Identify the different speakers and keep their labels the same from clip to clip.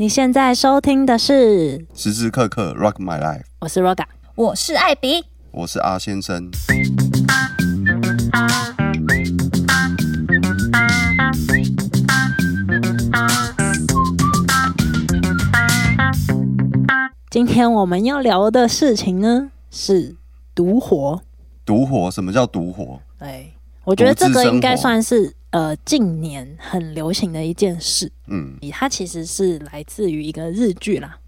Speaker 1: 你现在收听的是，
Speaker 2: 时时刻刻 rock my life，
Speaker 1: 我是 Roga。
Speaker 3: 我是艾比，
Speaker 2: 我是阿先生。
Speaker 1: 今天我们要聊的事情呢是独活。
Speaker 2: 独活，什么叫独活？
Speaker 1: 对，我觉得这个应该算是呃近年很流行的一件事。
Speaker 2: 嗯
Speaker 1: 它其实是来自于一个日剧啦，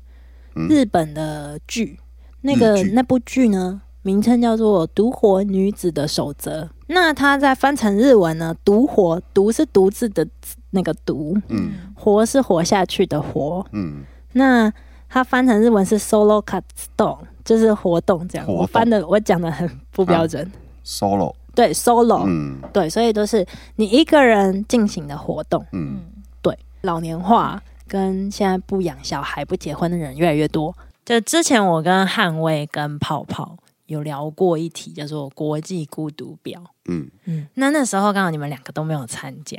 Speaker 2: 嗯
Speaker 1: 日本的剧。那个那部剧呢，名称叫做《独活女子的守则》。那它在翻成日文呢，独活，独是独自的那个独，
Speaker 2: 嗯
Speaker 1: 活是活下去的活。
Speaker 2: 嗯，
Speaker 1: 那它翻成日文是 solo cut stone，就是活动这样。我翻的我讲的很不标准
Speaker 2: ，solo，
Speaker 1: 对 solo，、
Speaker 2: 嗯
Speaker 1: 对，所以都是你一个人进行的活动。
Speaker 2: 嗯对
Speaker 1: 老年化跟现在不养小孩、不结婚的人越来越多。就之前我跟汉威跟泡泡有聊过一题，叫做国际孤独表。
Speaker 2: 嗯
Speaker 1: 嗯，那那时候刚好你们两个都没有参加，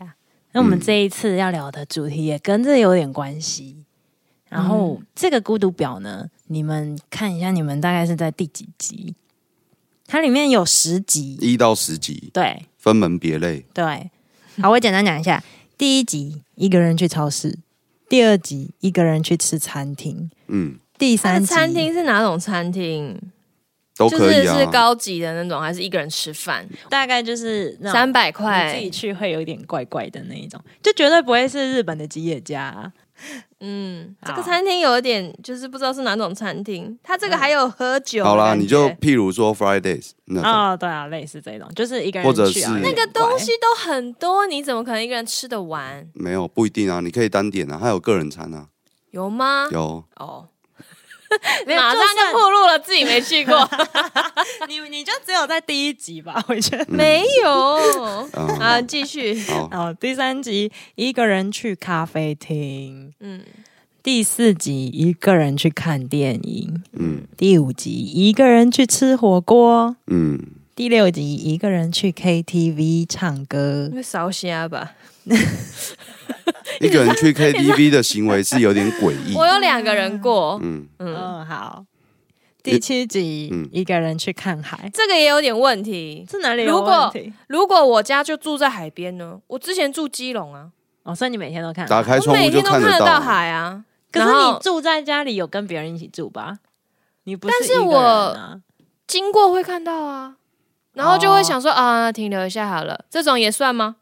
Speaker 1: 那我们这一次要聊的主题也跟这有点关系。然后、这个孤独表呢，你们看一下，你们大概是在第几集？它里面有十集，
Speaker 2: 一到十集，
Speaker 1: 对
Speaker 2: 分门别类。
Speaker 1: 对。好，我简单讲一下。第一集一个人去超市，第二集一个人去吃餐厅，
Speaker 2: 嗯，
Speaker 1: 第三集
Speaker 3: 餐厅是哪种餐厅？
Speaker 2: 都
Speaker 3: 就是
Speaker 2: 可以啊。
Speaker 3: 是高级的那种，还是一个人吃饭？
Speaker 1: 大概就是
Speaker 3: 三百
Speaker 1: 块自己，去会有点怪怪的那一种，就绝对不会是日本的吉野家啊、
Speaker 3: 嗯，这个餐厅有一点就是不知道是哪种餐厅。它这个还有喝酒的
Speaker 2: 好啦，你就譬如说 Fridays 那种，
Speaker 1: 哦，对啊，类似这种，就是一个人
Speaker 2: 或者
Speaker 1: 去啊
Speaker 2: 是
Speaker 3: 那个东西都很多，你怎么可能一个人吃得完？
Speaker 2: 没有不一定啊，你可以单点啊，还有个人餐啊，
Speaker 3: 有吗？
Speaker 2: 有
Speaker 3: 哦，
Speaker 1: 没有
Speaker 3: 马上就暴露了自己没去过，
Speaker 1: 你你就只有在第一集吧，我觉得。
Speaker 3: 没有。
Speaker 2: 啊。
Speaker 3: 啊，继续。
Speaker 2: 好，
Speaker 1: 哦，第三集一个人去咖啡厅，
Speaker 3: 嗯，
Speaker 1: 第四集一个人去看电影，
Speaker 2: 嗯。
Speaker 1: 第五集一个人去吃火锅，
Speaker 2: 嗯，
Speaker 1: 第六集一个人去 KTV 唱歌
Speaker 3: 因。为烧虾吧。
Speaker 2: 一个人去 KTV 的行为是有点诡异。
Speaker 3: 我有两个人过，
Speaker 2: 嗯
Speaker 3: 嗯，
Speaker 1: 嗯，好。第七集、
Speaker 2: 嗯
Speaker 1: 一个人去看海，
Speaker 3: 这个也有点问题。
Speaker 1: 是哪里有
Speaker 3: 如果
Speaker 1: 问题？
Speaker 3: 如果我家就住在海边呢？我之前住基隆啊，
Speaker 1: 哦，所以你每天都看
Speaker 2: 打开
Speaker 3: 我
Speaker 2: 窗户就
Speaker 3: 每天都看
Speaker 2: 得
Speaker 3: 得到
Speaker 2: 到。
Speaker 3: 海啊。
Speaker 1: 可是你住在家里有跟别人一起住吧？你不
Speaker 3: 但是
Speaker 1: 一个人啊？
Speaker 3: 经过会看到啊，然后就会想说、啊，停留一下好了，这种也算吗？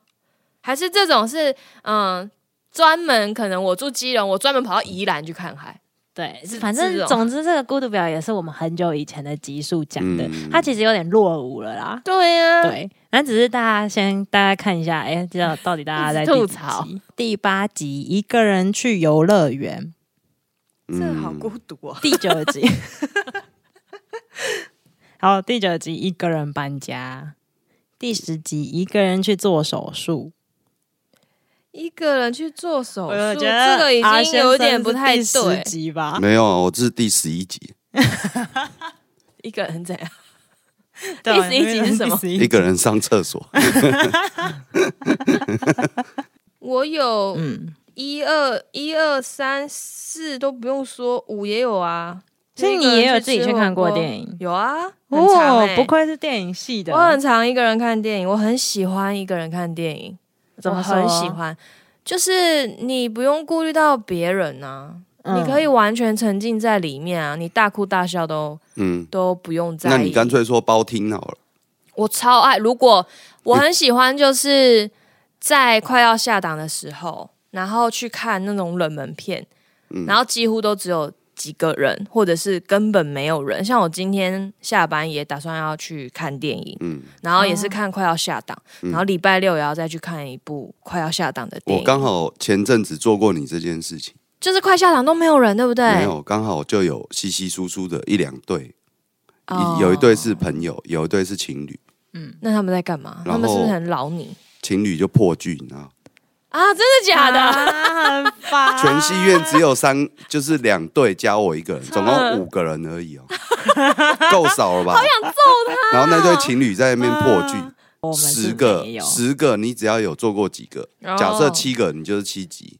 Speaker 3: 还是这种是嗯，专门可能我住基隆，我专门跑到宜兰去看海？
Speaker 1: 对，
Speaker 3: 是
Speaker 1: 反正总之这个孤独表也是我们很久以前的集数讲的，
Speaker 2: 嗯
Speaker 1: 它其实有点落伍了啦。
Speaker 3: 对呀、啊，
Speaker 1: 对，那只是大家先大家看一下，哎、知道到底大家 在
Speaker 3: 吐槽？
Speaker 1: 第八集一个人去游乐园，
Speaker 3: 这个好
Speaker 2: 嗯
Speaker 3: 孤独哦。
Speaker 1: 第九集，好，第九集一个人搬家，第十集一个人去做手术。
Speaker 3: 一个人去做手术，这个已经有点不太对。
Speaker 1: 集吧？
Speaker 2: 没有，我这是第十一集，
Speaker 3: 一个人怎样？第十一集是什么
Speaker 2: 一个人上厕所。
Speaker 3: 我有
Speaker 1: 嗯，
Speaker 3: 一二一二三四都不用说，五也有啊。
Speaker 1: 所以你也有自己去看过电
Speaker 3: 影？有啊，
Speaker 1: 哦
Speaker 3: 欸，
Speaker 1: 不愧是电影系的，
Speaker 3: 我很常一个人看电影，我很喜欢一个人看电影，
Speaker 1: 怎么
Speaker 3: 我很喜欢，就是你不用顾虑到别人啊，
Speaker 1: 嗯
Speaker 3: 你可以完全沉浸在里面啊，你大哭大笑都
Speaker 2: 嗯，
Speaker 3: 都不用在意。
Speaker 2: 那你干脆说包听好了。
Speaker 3: 我超爱，如果我很喜欢，就是在快要下档的时候，然后去看那种冷门片，
Speaker 2: 嗯
Speaker 3: 然后几乎都只有几个人，或者是根本没有人。像我今天下班也打算要去看电影，
Speaker 2: 嗯，
Speaker 3: 然后也是看快要下档，
Speaker 2: 嗯
Speaker 3: 然后礼拜六也要再去看一部快要下档的电影。
Speaker 2: 我刚好前阵子做过你这件事情，
Speaker 3: 就是快下档都没有人，对不对？
Speaker 2: 没有，刚好就有稀稀疏疏的一两对，
Speaker 3: 哦
Speaker 2: 有一对是朋友，有一对是情侣，嗯
Speaker 3: 那他们在干嘛？他们是不是很老你
Speaker 2: 情侣就破剧，你知道，
Speaker 3: 啊？真的假的？
Speaker 1: 啊，很烦。
Speaker 2: 全戏院只有三，就是两对加我一个人，总共五个人而已哦，够少了吧？好想揍他。然后那对情侣在那边破剧，十个十个，你只要有做过几个，
Speaker 3: 哦
Speaker 2: 假设七个，你就是七级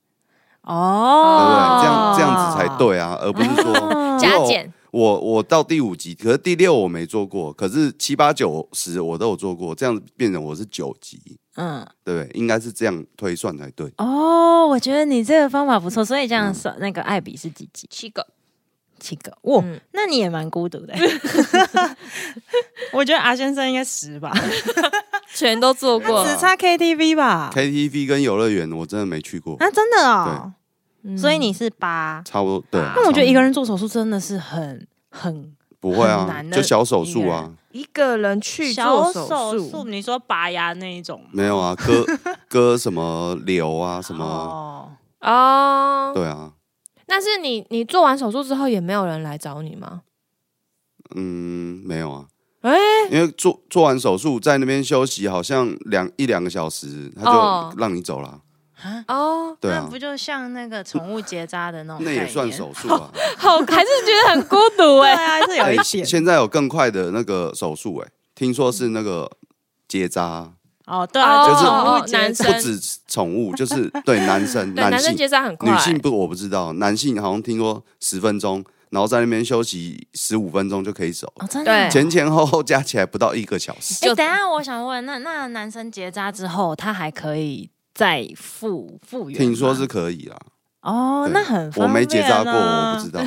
Speaker 2: 哦，对不
Speaker 1: 哦，
Speaker 2: 对？这样这样子才对啊，而不是说
Speaker 3: 加减
Speaker 2: 我我到第五集，可是第六我没做过，可是七八九十我都有做过，这样变成我是九集，
Speaker 1: 嗯，
Speaker 2: 对不对？应该是这样推算才对。
Speaker 1: 哦，我觉得你这个方法不错，所以这样算那个艾比是几集？
Speaker 3: 七个，
Speaker 1: 七个。哇，
Speaker 3: 嗯
Speaker 1: 那你也蛮孤独的。我觉得阿先生应该十吧，
Speaker 3: 全都做过。
Speaker 1: 只差 KTV 吧
Speaker 2: ？KTV 跟游乐园我真的没去过，
Speaker 1: 啊，真的哦。
Speaker 3: 嗯
Speaker 1: 所以你是八，
Speaker 2: 差不多对。
Speaker 1: 那我觉得一
Speaker 2: 差
Speaker 1: 个人做手术真的是很很
Speaker 2: 不会啊
Speaker 1: 难，的
Speaker 2: 就小手术啊，
Speaker 3: 一个人去
Speaker 1: 小
Speaker 3: 做
Speaker 1: 手术。你说拔牙那一种？
Speaker 2: 没有啊，割 割什么瘤啊，什么
Speaker 1: 哦，
Speaker 3: 哦，
Speaker 2: 对啊，
Speaker 3: 但是你你做完手术之后也没有人来找你吗？
Speaker 2: 嗯，没有啊。
Speaker 3: 哎、
Speaker 2: 因为做做完手术在那边休息，好像两一两个小时，他
Speaker 3: 哦
Speaker 2: 就让你走了。
Speaker 3: 哦，
Speaker 2: 对啊
Speaker 1: 那不，就像那个宠物结扎的那种？
Speaker 2: 那也算。手术啊。
Speaker 3: 好，还是觉得很孤独
Speaker 1: 对
Speaker 3: 哎、
Speaker 1: 啊，是有
Speaker 2: 哎
Speaker 1: 一点。
Speaker 2: 现在有更快的那个手术，哎，听说是那个结扎，
Speaker 1: 哦，对啊，
Speaker 3: 哦
Speaker 2: 就是
Speaker 1: 宠物结
Speaker 3: 男生
Speaker 2: 不止宠物，就是对男生、
Speaker 3: 对，男生
Speaker 2: 性、
Speaker 3: 结扎很快，
Speaker 2: 女性不我不知道，男性好像听说十分钟，然后在那边休息十五分钟就可以走，
Speaker 1: 哦，真的哦。
Speaker 3: 对
Speaker 2: 前前后后加起来不到一个小时。
Speaker 1: 哎，等一下，我想问，那那男生结扎之后，他还可以再复复原吗？
Speaker 2: 听说是可以啦，
Speaker 1: 哦，那很
Speaker 2: 我没结扎过，我不知道。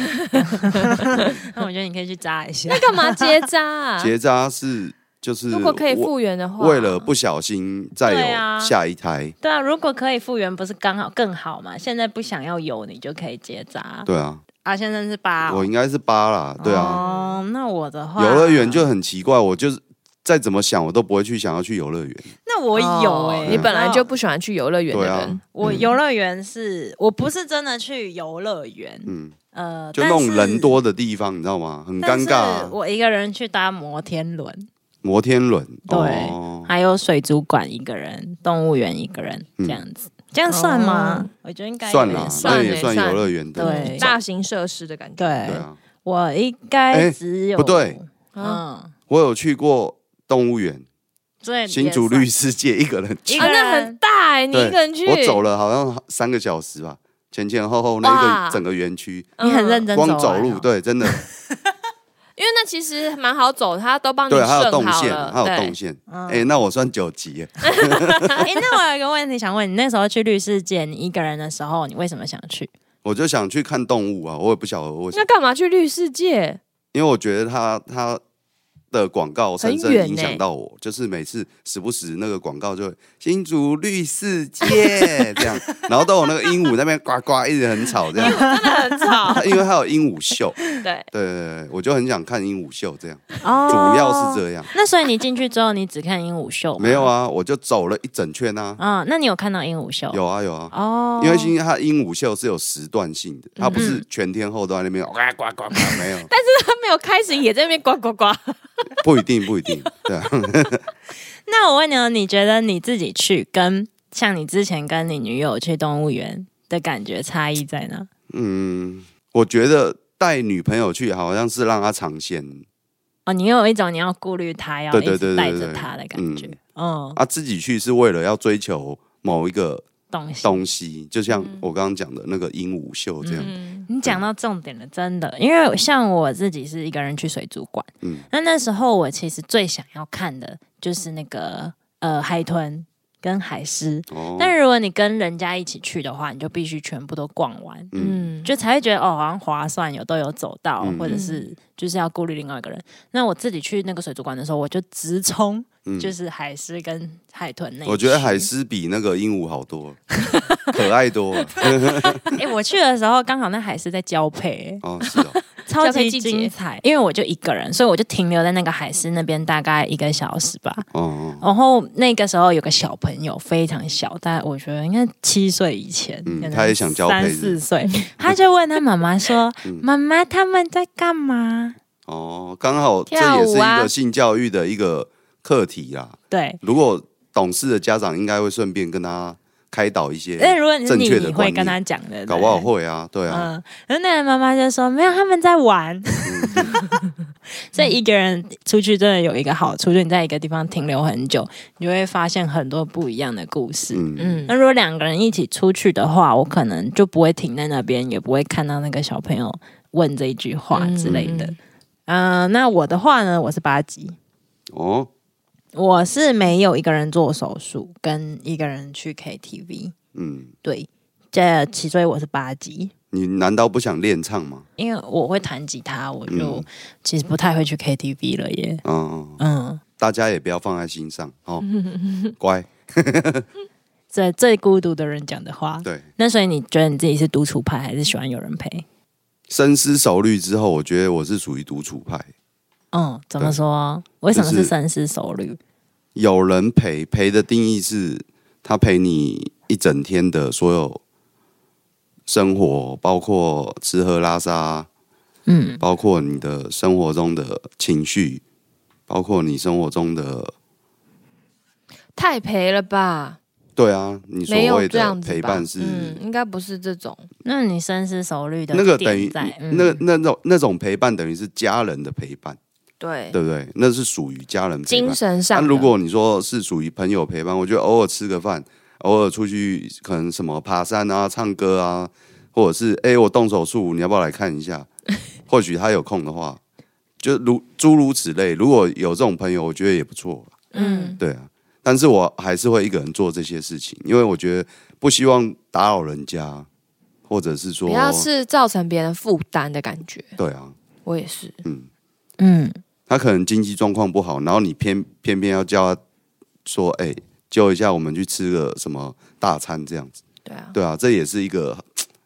Speaker 1: 那我觉得你可以去扎一下
Speaker 3: 那。干嘛结扎、啊？
Speaker 2: 结扎是就是
Speaker 3: 如果可以
Speaker 2: 为
Speaker 3: 复原的话，
Speaker 2: 为了不小心再有下一胎，
Speaker 1: 对啊，如果可以复原，不是刚好更好嘛？现在不想要有，你就可以结扎。
Speaker 2: 对啊，
Speaker 1: 啊，先生是八哦，
Speaker 2: 我应该是八啦，对啊。
Speaker 1: 哦，那我的话，
Speaker 2: 游乐园就很奇怪，我就是再怎么想，我都不会去想要去游乐园。
Speaker 1: 那我有哎、
Speaker 3: 哦你本来就不喜欢去游乐园的
Speaker 2: 对啊。
Speaker 3: 人，，
Speaker 1: 我游乐园是我不是真的去游乐园，
Speaker 2: 嗯，
Speaker 1: 呃，
Speaker 2: 就那种人多的地方，你知道吗？很尴尬。啊。
Speaker 1: 我一个人去搭摩天轮，
Speaker 2: 摩天轮，
Speaker 1: 对。
Speaker 2: 哦，
Speaker 1: 还有水族馆一个人，动物园一个人，
Speaker 2: 嗯。
Speaker 1: 这样子，这样算吗？
Speaker 3: 哦。
Speaker 1: 我觉得应该
Speaker 2: 算
Speaker 1: 了，算。
Speaker 2: 那也算游乐园的
Speaker 1: 对。
Speaker 3: 大型设施的感觉。
Speaker 1: 对，
Speaker 2: 啊，
Speaker 1: 我应该
Speaker 2: 哎
Speaker 1: 只有、
Speaker 2: 不对，
Speaker 3: 嗯，
Speaker 1: 嗯，
Speaker 2: 我有去过动物园，
Speaker 1: 所以
Speaker 2: 新竹绿世界一个人去，
Speaker 3: 那很大哎，你一个人去，
Speaker 2: 我走了好像三个小时吧，前前后后那
Speaker 3: 哇。
Speaker 2: 个整个园区，
Speaker 1: 你很认真
Speaker 2: 光
Speaker 1: 走
Speaker 2: 路，对，真的，
Speaker 3: 因为那其实蛮好走，他都帮你
Speaker 2: 对，还有
Speaker 3: 设
Speaker 2: 动线，
Speaker 3: 好了，
Speaker 2: 还有
Speaker 3: 对。
Speaker 2: 动线。
Speaker 1: 嗯。
Speaker 2: 哎，那我算九级耶，
Speaker 1: 哎、那我有一个问题想问你，那时候去绿世界，你一个人的时候，你为什么想去？
Speaker 2: 我就想去看动物啊，我也不晓得为什么。
Speaker 3: 那，干嘛去绿世界？
Speaker 2: 因为我觉得它它的广告深深影响到我，就是每次时不时那个广告就会新竹绿世界这样，然后到我那个鹦鹉那边呱呱一直很吵这样，
Speaker 3: 真的很吵。
Speaker 2: 因为它有鹦鹉秀，
Speaker 3: 对，
Speaker 2: 对对对，我就很想看鹦鹉秀这样，
Speaker 1: 哦
Speaker 2: 主要是这样。
Speaker 1: 那所以你进去之后，你只看鹦鹉秀？
Speaker 2: 没有。啊，我就走了一整圈啊，
Speaker 1: 嗯，那你有看到鹦鹉秀？
Speaker 2: 有啊有啊，
Speaker 1: 哦，
Speaker 2: 因为今天它鹦鹉秀是有时段性的，它不
Speaker 1: 嗯
Speaker 2: 是全天候都在那边呱呱呱呱，没有，
Speaker 3: 但是它没有开始也在那边呱呱呱。
Speaker 2: 不一定不一定，对。啊，
Speaker 1: 那我问你哦，你觉得你自己去跟像你之前跟你女友去动物园的感觉差异在哪？
Speaker 2: 嗯，我觉得带女朋友去好像是让她尝鲜。
Speaker 1: 哦，你有一种你要顾虑她，要
Speaker 2: 对对对
Speaker 1: 带着她的感觉。嗯，
Speaker 2: 啊，自己去是为了要追求某一个
Speaker 1: 东西。
Speaker 2: 东西，就像我刚刚讲的那个鹦鹉秀这样，
Speaker 3: 嗯，
Speaker 1: 你讲到重点了，真的，因为像我自己是一个人去水族馆，
Speaker 2: 嗯。
Speaker 1: 那那时候我其实最想要看的就是那个呃海豚跟海狮，
Speaker 2: 哦，
Speaker 1: 但如果你跟人家一起去的话，你就必须全部都逛完，
Speaker 2: 嗯。
Speaker 3: 嗯，
Speaker 1: 就才会觉得哦好像划算，有都有走到，
Speaker 2: 嗯。
Speaker 1: 或者是就是要顾虑另外一个人。那我自己去那个水族馆的时候，我就直冲
Speaker 2: 嗯。
Speaker 1: 就是海狮跟海豚那。
Speaker 2: 我觉得海狮比那个鹦鹉好多，可爱多了。
Speaker 1: 哎、我去的时候刚好那海狮在交配、
Speaker 2: 哦，是哦，
Speaker 1: 超级精彩。因为我就一个人，所以我就停留在那个海狮那边大概一个小时吧。
Speaker 2: 哦哦，
Speaker 1: 然后那个时候有个小朋友非常小，大概我觉得应该七岁以前，
Speaker 2: 嗯他也想交配
Speaker 1: 三四岁，他就问他妈妈说
Speaker 2: 嗯：“
Speaker 1: 妈妈，他们在干嘛
Speaker 2: 哦，刚好这也是一个性教育的一个课题啦。？”
Speaker 1: 对，
Speaker 2: 如果懂事的家长应该会顺便跟他开导一些
Speaker 1: 但如果你是你，
Speaker 2: 正确的
Speaker 1: 你会跟他讲的，
Speaker 2: 搞不好
Speaker 1: 对
Speaker 2: 会啊，对啊，
Speaker 1: 嗯，然后那个妈妈就说没有，他们在玩。所以一个人出去真的有一个好处，就是你在一个地方停留很久，你就会发现很多不一样的故事。
Speaker 2: 嗯，
Speaker 3: 嗯
Speaker 1: 那如果两个人一起出去的话，我可能就不会停在那边，也不会看到那个小朋友问这一句话之类的。嗯、那我的话呢，我是八级，
Speaker 2: 哦，
Speaker 1: 我是没有一个人做手术，跟一个人去 KTV。
Speaker 2: 嗯，
Speaker 1: 对，这其所以我是八级。
Speaker 2: 你难道不想练唱吗？
Speaker 1: 因为我会弹吉他，我就
Speaker 2: 嗯
Speaker 1: 其实不太会去 KTV 了耶。
Speaker 2: 嗯，
Speaker 1: 嗯，
Speaker 2: 大家也不要放在心上哦，乖，
Speaker 1: 这最孤独的人讲的话。
Speaker 2: 对，
Speaker 1: 那所以你觉得你自己是独处派，还是喜欢有人陪？
Speaker 2: 深思熟虑之后，我觉得我是属于独处派，
Speaker 1: 嗯，怎么说？为什么
Speaker 2: 是是
Speaker 1: 深思熟虑？
Speaker 2: 有人陪，陪的定义是他陪你一整天的所有生活，包括吃喝拉撒，
Speaker 1: 嗯
Speaker 2: 包括你的生活中的情绪，包括你生活中的，
Speaker 3: 太陪了吧？
Speaker 2: 对啊，你所谓的陪伴是。
Speaker 3: 嗯，应该不是这种。
Speaker 1: 那你深思熟虑的
Speaker 2: 那个等于那那种那种陪伴，等于是家人的陪伴，
Speaker 3: 对，
Speaker 2: 对不对？那是属于家人陪
Speaker 3: 精
Speaker 2: 伴。那、
Speaker 3: 神上的。
Speaker 2: 如果你说是属于朋友陪伴，我觉得偶尔吃个饭，偶尔出去可能什么爬山啊、唱歌啊，或者是哎、我动手术，你要不要来看一下？或许他有空的话，就如诸如此类。如果有这种朋友，我觉得也不错。
Speaker 3: 嗯，
Speaker 2: 对啊，但是我还是会一个人做这些事情，因为我觉得不希望打扰人家，或者是说
Speaker 3: 不，要是造成别人负担的感觉。
Speaker 2: 对啊，
Speaker 3: 我也是，
Speaker 2: 嗯。
Speaker 1: 嗯
Speaker 2: 他可能经济状况不好，然后你偏偏偏要叫他说，哎、揪一下，我们去吃个什么大餐这样子，
Speaker 3: 对啊，
Speaker 2: 对啊，这也是一个，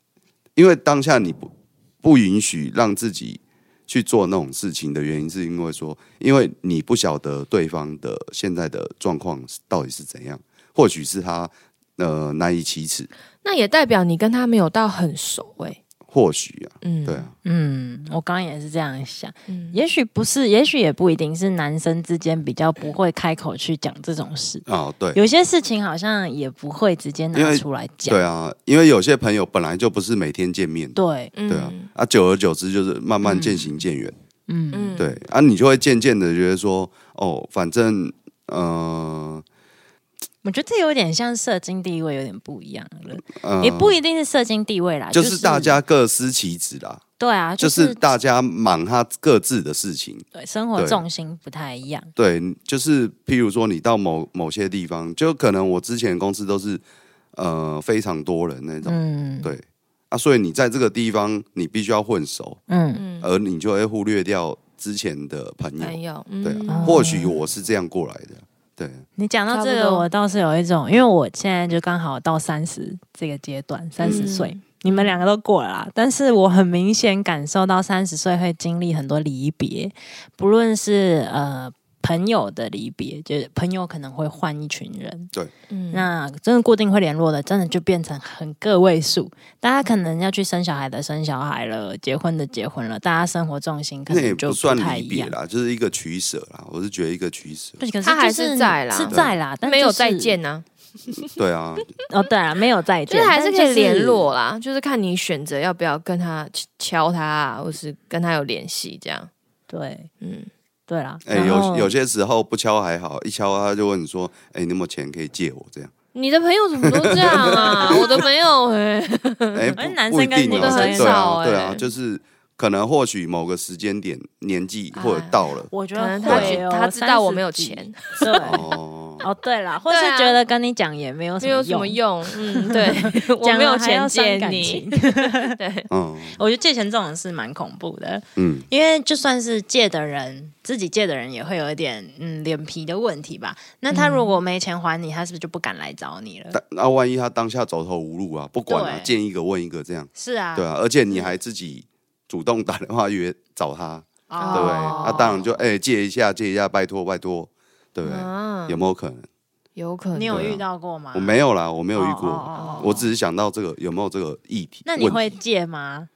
Speaker 2: 因为当下你不不允许让自己去做那种事情的原因，是因为说，因为你不晓得对方的现在的状况到底是怎样，或许是他呃难以启齿，
Speaker 3: 那也代表你跟他没有到很熟哎、
Speaker 2: 或许啊，
Speaker 3: 嗯，
Speaker 2: 对啊，
Speaker 1: 嗯，我刚刚也是这样想。
Speaker 3: 嗯，
Speaker 1: 也许不是，也许也不一定是男生之间比较不会开口去讲这种事。
Speaker 2: 哦对。
Speaker 1: 有些事情好像也不会直接拿出来讲。
Speaker 2: 对啊，因为有些朋友本来就不是每天见面的，
Speaker 1: 对，
Speaker 3: 嗯
Speaker 2: 对啊，啊，久而久之就是慢慢渐行渐远。
Speaker 1: 嗯
Speaker 3: 嗯，
Speaker 2: 对啊，你就会渐渐的觉得说，哦，反正呃
Speaker 1: 我觉得这有点像社经地位有点不一样了，
Speaker 2: 嗯，
Speaker 1: 也不一定是社经地位啦，
Speaker 2: 就是是大家各司其职啦，
Speaker 1: 对啊，
Speaker 2: 就
Speaker 1: 就是
Speaker 2: 大家忙他各自的事情。
Speaker 1: 对生活重心不太一样。
Speaker 2: 对，就是譬如说你到某某些地方，就可能我之前公司都是呃非常多人那种，
Speaker 1: 嗯
Speaker 2: 对啊，所以你在这个地方你必须要混熟，
Speaker 1: 嗯
Speaker 3: 嗯，
Speaker 2: 而你就会忽略掉之前的朋友。
Speaker 3: 朋友，
Speaker 2: 对或许我是这样过来的，对，
Speaker 1: 你讲到这个，我倒是有一种，因为我现在就刚好到三十这个阶段，三十岁，
Speaker 3: 嗯
Speaker 1: 你们两个都过了啦，但是我很明显感受到三十岁会经历很多离别，不论是呃朋友的离别，就是朋友可能会换一群人，对。
Speaker 3: 嗯。
Speaker 1: 那真的固定会联络的，真的就变成很个位数。大家可能要去生小孩的生小孩了，结婚的结婚了，大家生活重心可
Speaker 2: 那也
Speaker 1: 能就
Speaker 2: 不算
Speaker 1: 太一样。
Speaker 2: 离别啦，就是一个取舍啦。我是觉得一个取舍，
Speaker 1: 对，可是
Speaker 3: 他还
Speaker 1: 就是
Speaker 3: 在啦。
Speaker 1: 是在啦，但就是
Speaker 3: 没有再见呢、
Speaker 2: 对啊，
Speaker 1: 哦，对啊，没有再见，
Speaker 3: 就是还是
Speaker 1: 但
Speaker 3: 可以联络啦，就是看你选择要不要跟他敲他啊，或是跟他有联系这样。
Speaker 1: 对，
Speaker 3: 嗯，
Speaker 1: 对啦，
Speaker 2: 哎、有有些时候不敲还好，一敲他就问你说：“哎、你有没有钱可以借我？”这样，
Speaker 3: 你的朋友怎么都这样啊？我的朋友哎、
Speaker 2: 哎、
Speaker 1: 男生跟女生
Speaker 2: 对
Speaker 3: 很少
Speaker 2: 啊，对啊，
Speaker 3: 哎
Speaker 2: 就是可能或许某个时间点年纪
Speaker 3: 哎
Speaker 2: 或者到了，
Speaker 1: 我觉
Speaker 3: 可能
Speaker 1: 得
Speaker 3: 他
Speaker 1: 会哦
Speaker 3: 他知道我没有
Speaker 1: 30几
Speaker 3: 钱，
Speaker 1: 对，
Speaker 2: 哦，
Speaker 1: 哦对啦，或
Speaker 3: 对啊。
Speaker 1: 是觉得跟你讲也没有什
Speaker 3: 没有什么
Speaker 1: 用，
Speaker 3: 用。嗯，对，我
Speaker 1: 讲
Speaker 3: 没有钱
Speaker 1: 了还要伤
Speaker 3: 借你。
Speaker 1: 情。
Speaker 3: 对，
Speaker 2: 嗯。
Speaker 1: 我觉得借钱这种事蛮恐怖的，
Speaker 2: 嗯，
Speaker 1: 因为就算是借的人，自己借的人也会有一点嗯脸皮的问题吧。那他如果没钱还你，他是不是就不敢来找你了？
Speaker 2: 但那万一他当下走投无路啊，不管啊，
Speaker 1: 对。
Speaker 2: 见一个问一个这样，
Speaker 1: 是啊，
Speaker 2: 对啊，而且你还自己主动打电话约找他，
Speaker 1: 哦
Speaker 2: 对不对？那、当然就哎、借一下借一下，拜托拜托，对不对？
Speaker 3: 啊
Speaker 2: 有没有可能？
Speaker 3: 有可能。
Speaker 2: 啊
Speaker 1: 你有遇到过吗？
Speaker 2: 我没有啦，我没有遇过，
Speaker 1: 哦哦哦哦
Speaker 2: 我只是想到这个有没有这个议题。
Speaker 1: 那你会借吗？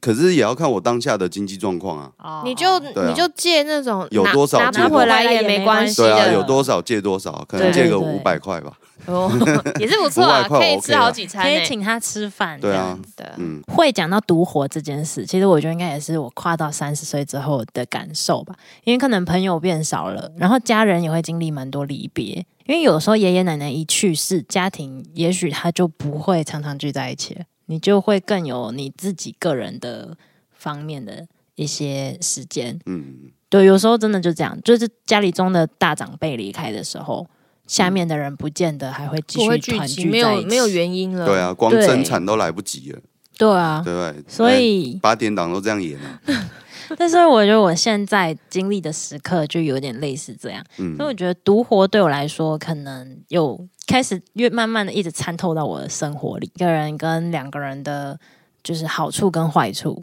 Speaker 2: 可是也要看我当下的经济状况啊。
Speaker 1: 哦
Speaker 3: 你就
Speaker 2: 对啊
Speaker 3: 你就借那种拿
Speaker 2: 有多少
Speaker 3: 拿
Speaker 2: 借多
Speaker 3: 不回来也没关系
Speaker 2: 对啊，
Speaker 3: 的，
Speaker 2: 有多少借多少，可能借个五百块吧。
Speaker 3: 哦，也是不错啊
Speaker 2: ，500块
Speaker 3: 可以
Speaker 2: OK
Speaker 3: 吃好几餐
Speaker 1: 可以
Speaker 3: 呢。
Speaker 1: 请他吃饭，
Speaker 2: 对啊嗯，
Speaker 1: 会讲到独活这件事，其实我觉得应该也是我跨到三十岁之后的感受吧。因为可能朋友变少了，然后家人也会经历蛮多离别。因为有时候爷爷奶奶一去世，家庭也许他就不会常常聚在一起了，你就会更有你自己个人的方面的一些时间。
Speaker 2: 嗯，
Speaker 1: 对，有时候真的就这样，就是家里中的大长辈离开的时候，下面的人不见得还会继
Speaker 3: 不会
Speaker 1: 续团
Speaker 3: 聚。没有没有原因了。
Speaker 2: 对啊，光生产都来不及了，
Speaker 1: 对啊，
Speaker 2: 对不对？
Speaker 1: 所以
Speaker 2: 哎八点档都这样演啊。
Speaker 1: 但是我觉得我现在经历的时刻就有点类似这样，
Speaker 2: 嗯
Speaker 1: 所以我觉得独活对我来说，可能有开始越慢慢的一直参透到我的生活里，一个人跟两个人的，就是好处跟坏处。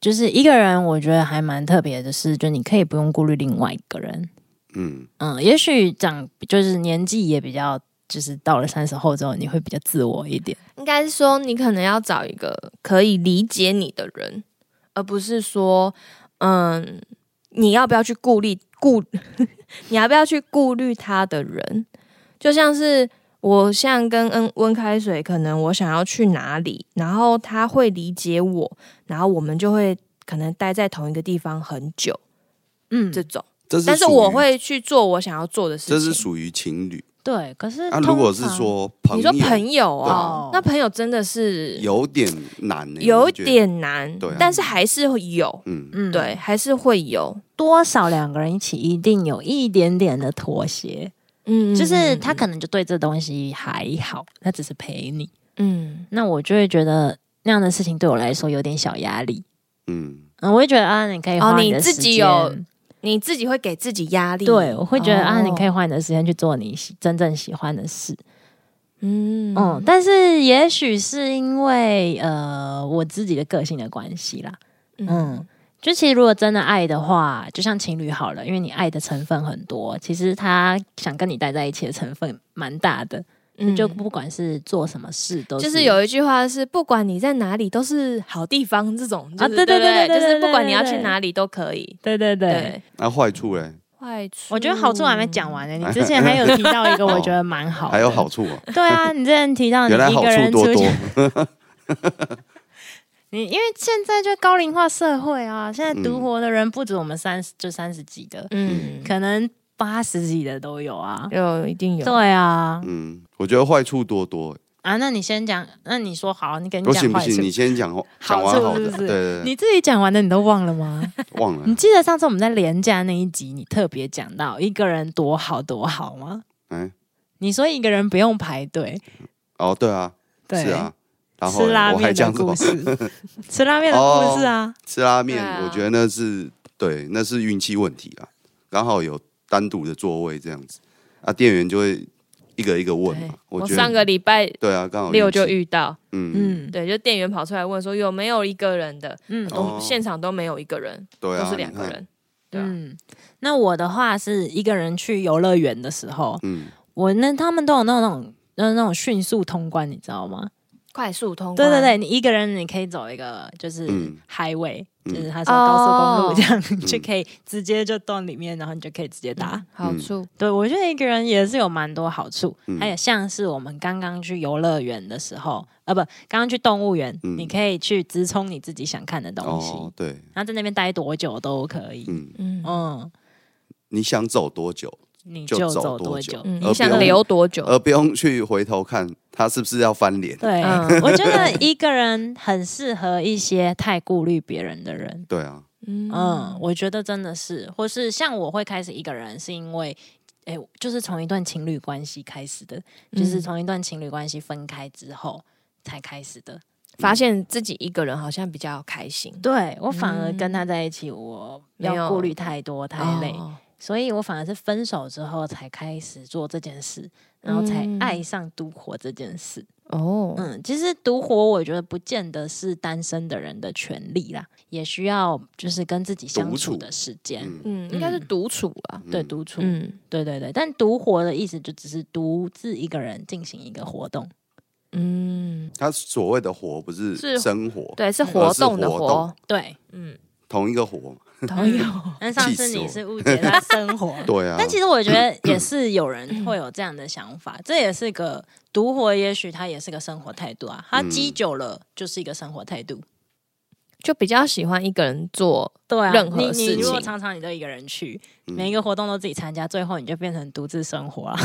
Speaker 1: 就是一个人，我觉得还蛮特别的是，就你可以不用顾虑另外一个人。
Speaker 2: 嗯，
Speaker 1: 嗯，也许长就是年纪也比较，就是到了三十后之后，你会比较自我一点。
Speaker 3: 应该是说你可能要找一个可以理解你的人，而不是说，嗯，你要不要去顾虑顾，你要不要去顾虑他的人？就像是我像跟恩温开水，可能我想要去哪里，然后他会理解我，然后我们就会可能待在同一个地方很久，
Speaker 1: 嗯，
Speaker 3: 这种。
Speaker 2: 这是
Speaker 3: 但是我会去做我想要做的事情。
Speaker 2: 这是属于情侣。
Speaker 1: 对。可是
Speaker 2: 那、如果是
Speaker 1: 常
Speaker 2: 说朋友，
Speaker 3: 你说朋友啊、
Speaker 1: 对
Speaker 3: 那朋友真的是
Speaker 2: 有点难呢、
Speaker 3: 有
Speaker 2: 我觉得，
Speaker 3: 点难，
Speaker 2: 对啊。
Speaker 3: 但是还是会有，
Speaker 2: 嗯，
Speaker 1: 嗯，
Speaker 3: 对，还是会有，
Speaker 1: 多少两个人一起一定有一点点的妥协，
Speaker 3: 嗯
Speaker 1: 就是他，可能就对这东西还好，他只是陪你。
Speaker 3: 嗯。
Speaker 1: 那我就会觉得那样的事情对我来说有点小压力。
Speaker 2: 嗯，
Speaker 1: 嗯，我会觉得啊，你可以花
Speaker 3: 哦你
Speaker 1: 的时
Speaker 3: 自己有
Speaker 1: 间
Speaker 3: 你自己会给自己压力，
Speaker 1: 对，我会觉得、啊，
Speaker 3: 哦
Speaker 1: 你可以花你的时间去做你真正喜欢的事。
Speaker 3: 嗯
Speaker 1: 嗯，但是也许是因为呃我自己的个性的关系啦。嗯，就其实如果真的爱的话，就像情侣好了，因为你爱的成分很多，其实他想跟你待在一起的成分蛮大的。
Speaker 3: 嗯。
Speaker 1: 就不管是做什么事都
Speaker 3: 就是有一句话是，不管你在哪里都是好地方，这种就是
Speaker 1: 啊对对
Speaker 3: 不
Speaker 1: 对？对对
Speaker 3: 就是不管你要去哪里都可以，
Speaker 1: 对对对。
Speaker 3: 对，
Speaker 2: 那坏处嘞，
Speaker 3: 坏处
Speaker 1: 我觉得好处还没讲完呢。你之前还有提到一个，我觉得蛮好的，
Speaker 2: 还有好处啊、
Speaker 1: 对啊，你之前提到你
Speaker 2: 原来好
Speaker 1: 一个人
Speaker 2: 处多
Speaker 1: 出去，你因为现在就高龄化社会啊，现在独
Speaker 2: 嗯
Speaker 1: 活的人不止我们三十，就三十几的，
Speaker 3: 嗯，
Speaker 1: 可能八十几的都有啊。
Speaker 3: 有一定有，
Speaker 1: 对啊，
Speaker 2: 嗯，我觉得坏处多多。
Speaker 1: 啊，那你先讲，那你说好，你给你
Speaker 2: 不行不行，
Speaker 1: 讲坏处。
Speaker 2: 你，先讲讲
Speaker 1: 好
Speaker 2: 完好的，
Speaker 1: 处是不是？
Speaker 2: 对对对，
Speaker 1: 你自己讲完的你都忘了吗？
Speaker 2: 忘了。
Speaker 1: 你，记得上次我们在廉价那一集，你特别讲到一个人多好多好吗？
Speaker 2: 哎，
Speaker 1: 你说一个人不用排队，
Speaker 2: 哦，对啊，
Speaker 1: 对，
Speaker 2: 是啊，然后我还
Speaker 1: 拉面的
Speaker 2: 讲什么？
Speaker 1: 吃拉面的故事啊，
Speaker 2: 吃拉面，
Speaker 3: 对啊。
Speaker 2: 我觉得那是对，那是运气问题啊，刚好有单独的座位这样子，啊，店员就会一个一个问嘛，
Speaker 3: 我上个礼拜
Speaker 2: 对啊，刚好
Speaker 3: 六就遇到，
Speaker 2: 嗯。
Speaker 1: 嗯
Speaker 3: 对，就店员跑出来问说有没有一个人的，
Speaker 1: 嗯。
Speaker 3: 现场都没有一个人，
Speaker 2: 对啊，
Speaker 3: 都是两，个人，对啊，
Speaker 1: 嗯。那我的话是一个人去游乐园的时候，
Speaker 2: 嗯，
Speaker 1: 我那他们都有那种那那种迅速通关，你知道吗？
Speaker 3: 快速通关，
Speaker 1: 对对对，你一个人你可以走一个就是
Speaker 2: 嗯。
Speaker 1: highway，、
Speaker 2: 嗯。
Speaker 1: 就是它是高速公路
Speaker 3: 哦
Speaker 1: 这样，你就可以直接就到里面，然后你就可以直接打。
Speaker 3: 好处，
Speaker 1: 对我觉得一个人也是有蛮多好处，
Speaker 2: 嗯。
Speaker 1: 还有像是我们刚刚去游乐园的时候，啊，不，刚刚去动物园，
Speaker 2: 嗯。
Speaker 1: 你可以去直冲你自己想看的东西，
Speaker 2: 哦，对，
Speaker 1: 然后在那边待多久都可以。
Speaker 2: 嗯，
Speaker 3: 嗯。
Speaker 1: 嗯，
Speaker 2: 你想走多久，
Speaker 1: 你
Speaker 2: 就
Speaker 1: 就走
Speaker 2: 走多久
Speaker 1: 久。
Speaker 3: 嗯，你想留多久？
Speaker 2: 而不用去回头看他是不是要翻脸。
Speaker 1: 对，
Speaker 3: 嗯
Speaker 1: 我觉得一个人很适合一些太顾虑别人的人。
Speaker 2: 对啊，
Speaker 3: 嗯
Speaker 1: 嗯，我觉得真的是，或是像我会开始一个人，是因为，哎，就是从一段情侣关系开始的，就是
Speaker 3: 嗯
Speaker 1: 从一段情侣关系分开之后才开始的。
Speaker 3: 发现自己一个人好像比较开心，
Speaker 1: 对我反而跟他在一起，我
Speaker 3: 没有
Speaker 1: 要顾虑太多太累，
Speaker 3: 哦
Speaker 1: 所以我反而是分手之后才开始做这件事，然后才
Speaker 3: 嗯。
Speaker 1: 爱上独活这件事。
Speaker 3: 哦，
Speaker 1: 嗯，其实独活我觉得不见得是单身的人的权利啦，也需要就是跟自己相
Speaker 2: 独处
Speaker 1: 处的时间。
Speaker 2: 嗯。
Speaker 3: 嗯，应该是独处吧，
Speaker 1: 对，独处，
Speaker 3: 嗯。
Speaker 1: 对对对，但独活的意思就只是独自一个人进行一个活动，
Speaker 3: 嗯，
Speaker 2: 他所谓的活不是
Speaker 3: 是
Speaker 2: 生活，
Speaker 3: 对，是活动的
Speaker 2: 活动
Speaker 3: 活，
Speaker 1: 对，
Speaker 3: 嗯，
Speaker 2: 同一个活。
Speaker 1: 同意。但上次你是误解他生活，
Speaker 2: 对啊，
Speaker 1: 但其实我觉得 也是有人会有这样的想法，这也是个独活，也许他也是个生活态度啊。他积久了就是一个生活态度。
Speaker 3: 就比较喜欢一个人做，
Speaker 1: 对啊，
Speaker 3: 任何
Speaker 1: 你你
Speaker 3: 事
Speaker 1: 如果
Speaker 3: 情
Speaker 1: 常常你都一个人去，
Speaker 2: 嗯。
Speaker 1: 每一个活动都自己参加，最后你就变成独自生活了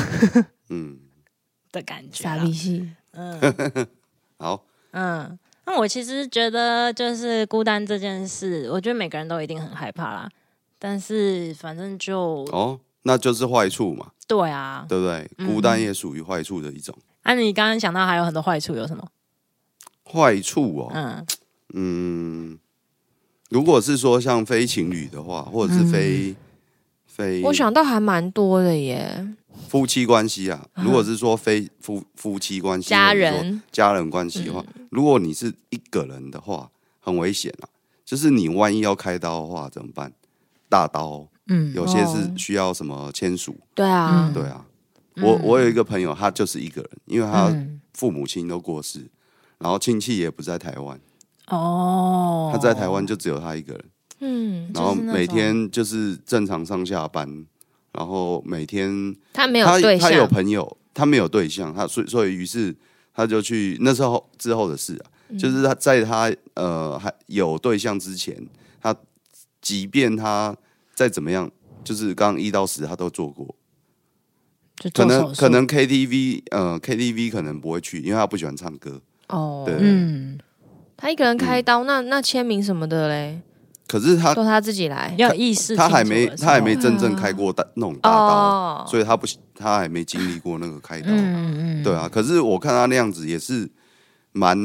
Speaker 2: 嗯，
Speaker 1: 的感觉
Speaker 3: 傻。逼戏，
Speaker 1: 嗯。
Speaker 2: 好，
Speaker 1: 嗯，那我其实觉得就是孤单这件事，我觉得每个人都一定很害怕啦。但是反正就
Speaker 2: 哦，那就是坏处嘛，
Speaker 1: 对啊，
Speaker 2: 对不对？
Speaker 1: 嗯
Speaker 2: 孤单也属于坏处的一种。
Speaker 1: 啊，你刚刚想到还有很多坏处，有什么？
Speaker 2: 坏处哦，
Speaker 1: 嗯
Speaker 2: 嗯，如果是说像非情侣的话，或者是非、非，
Speaker 3: 我想到还蛮多的耶，
Speaker 2: 夫妻关系啊，如果是说非夫夫妻关系、
Speaker 3: 家人，
Speaker 2: 家人关系的话，如果你是一个人的话，很危险啊。就是你万一要开刀的话怎么办？大刀
Speaker 1: 嗯。
Speaker 2: 有些是
Speaker 3: 哦
Speaker 2: 需要什么签署，
Speaker 3: 对啊。
Speaker 1: 嗯，
Speaker 2: 对啊。我我有一个朋友，他就是一个人，因为他
Speaker 1: 嗯。
Speaker 2: 父母亲都过世，然后亲戚也不在台湾，
Speaker 1: 哦，
Speaker 2: 他在台湾就只有他一个人，
Speaker 3: 嗯，
Speaker 2: 然后每天就是正常上下班，然后每天
Speaker 3: 他没有
Speaker 2: 他有，朋友，他没有对象，他所以所以于是他就去那时候之后的事啊，
Speaker 3: 嗯。
Speaker 2: 就是他在他呃还有对象之前，他即便他再怎么样，就是刚刚一到十他都做过，可能可能 KTV 呃 KTV 可能不会去，因为他不喜欢唱歌，
Speaker 3: 哦，
Speaker 2: 对。
Speaker 1: 嗯，
Speaker 3: 他一个人开刀，那那签名什么的嘞，
Speaker 2: 可是他
Speaker 3: 都他自己来，
Speaker 1: 要有意识
Speaker 2: 他还没他还没真正开过大那种大刀，
Speaker 3: 哦，
Speaker 2: 所以他不他还没经历过那个开刀，
Speaker 1: 嗯嗯，
Speaker 2: 对啊，可是我看他那样子也是蛮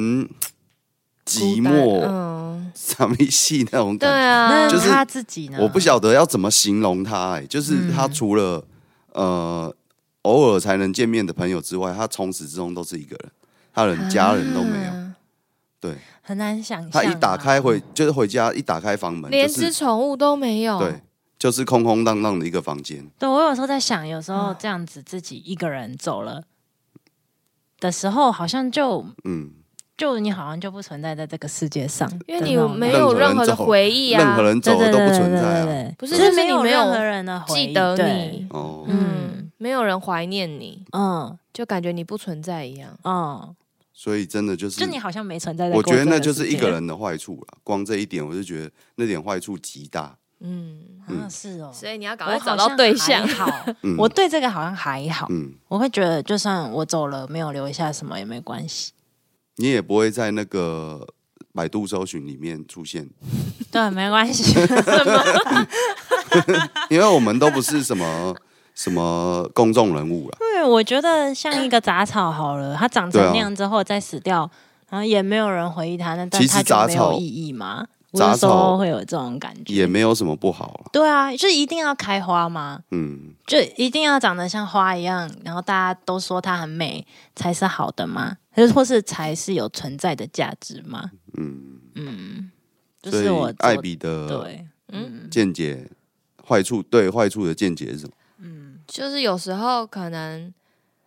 Speaker 2: 寂寞、
Speaker 3: 嗯，
Speaker 2: 傻逼戏那种感觉。
Speaker 3: 啊，
Speaker 2: 就是
Speaker 1: 他自己呢？
Speaker 2: 我不晓得要怎么形容他、哎，就是
Speaker 1: 嗯。
Speaker 2: 他除了、呃偶尔才能见面的朋友之外，他从始至终都是一个人，他连家人都没有。
Speaker 3: 啊
Speaker 2: 对。
Speaker 1: 很难想象啊。
Speaker 2: 他一打开回就是回家，一打开房门
Speaker 3: 连只
Speaker 2: 就是
Speaker 3: 宠物都没有，
Speaker 2: 对，就是空空荡荡的一个房间。
Speaker 1: 对我有时候在想，有时候这样子自己一个人走了的时候，好像就
Speaker 2: 嗯，
Speaker 1: 就你好像就不存在在这个世界上。
Speaker 3: 因
Speaker 1: 种，
Speaker 3: 为你没有任何的回忆啊，
Speaker 2: 任何人走了都不存在啊。
Speaker 1: 对
Speaker 3: 不是
Speaker 1: 就是
Speaker 3: 就是你没有
Speaker 1: 任何人的
Speaker 3: 记得你，
Speaker 2: 哦，
Speaker 3: 嗯，没有人怀念你，
Speaker 1: 嗯。
Speaker 3: 就感觉你不存在一样。
Speaker 1: 嗯，
Speaker 2: 所以真的就是，
Speaker 1: 就你好像没存在在
Speaker 2: 我觉得那就是一个人的坏处了。光这一点，我就觉得那点坏处极大。
Speaker 3: 嗯，
Speaker 1: 啊，是哦，
Speaker 3: 所以你要赶快找到对象
Speaker 1: 还。好，
Speaker 2: 嗯
Speaker 1: 我对这个好像还好，
Speaker 2: 嗯，
Speaker 1: 我会觉得就算我走了，没有留下什么也没关系。
Speaker 2: 你也不会在那个百度搜寻里面出现，
Speaker 1: 对，没关系。
Speaker 2: 因为我们都不是什么什么公众人物了。
Speaker 1: 对，我觉得像一个杂草好了，它长成那样之后再死掉，然后也没有人回忆它，那但
Speaker 2: 其实
Speaker 1: 它就
Speaker 2: 杂草
Speaker 1: 没有意义吗？
Speaker 2: 杂草
Speaker 1: 会有这种感觉，
Speaker 2: 也没有什么不好了。
Speaker 1: 对啊，就一定要开花吗？
Speaker 2: 嗯，
Speaker 1: 就一定要长得像花一样，然后大家都说它很美才是好的吗？还是或是才是有存在的价值吗？
Speaker 2: 嗯，
Speaker 1: 嗯，就
Speaker 2: 所以
Speaker 1: 是我
Speaker 2: 艾比的
Speaker 1: 对，
Speaker 3: 嗯，
Speaker 2: 见解，坏处对坏处的见解是什么？
Speaker 3: 就是有时候可能，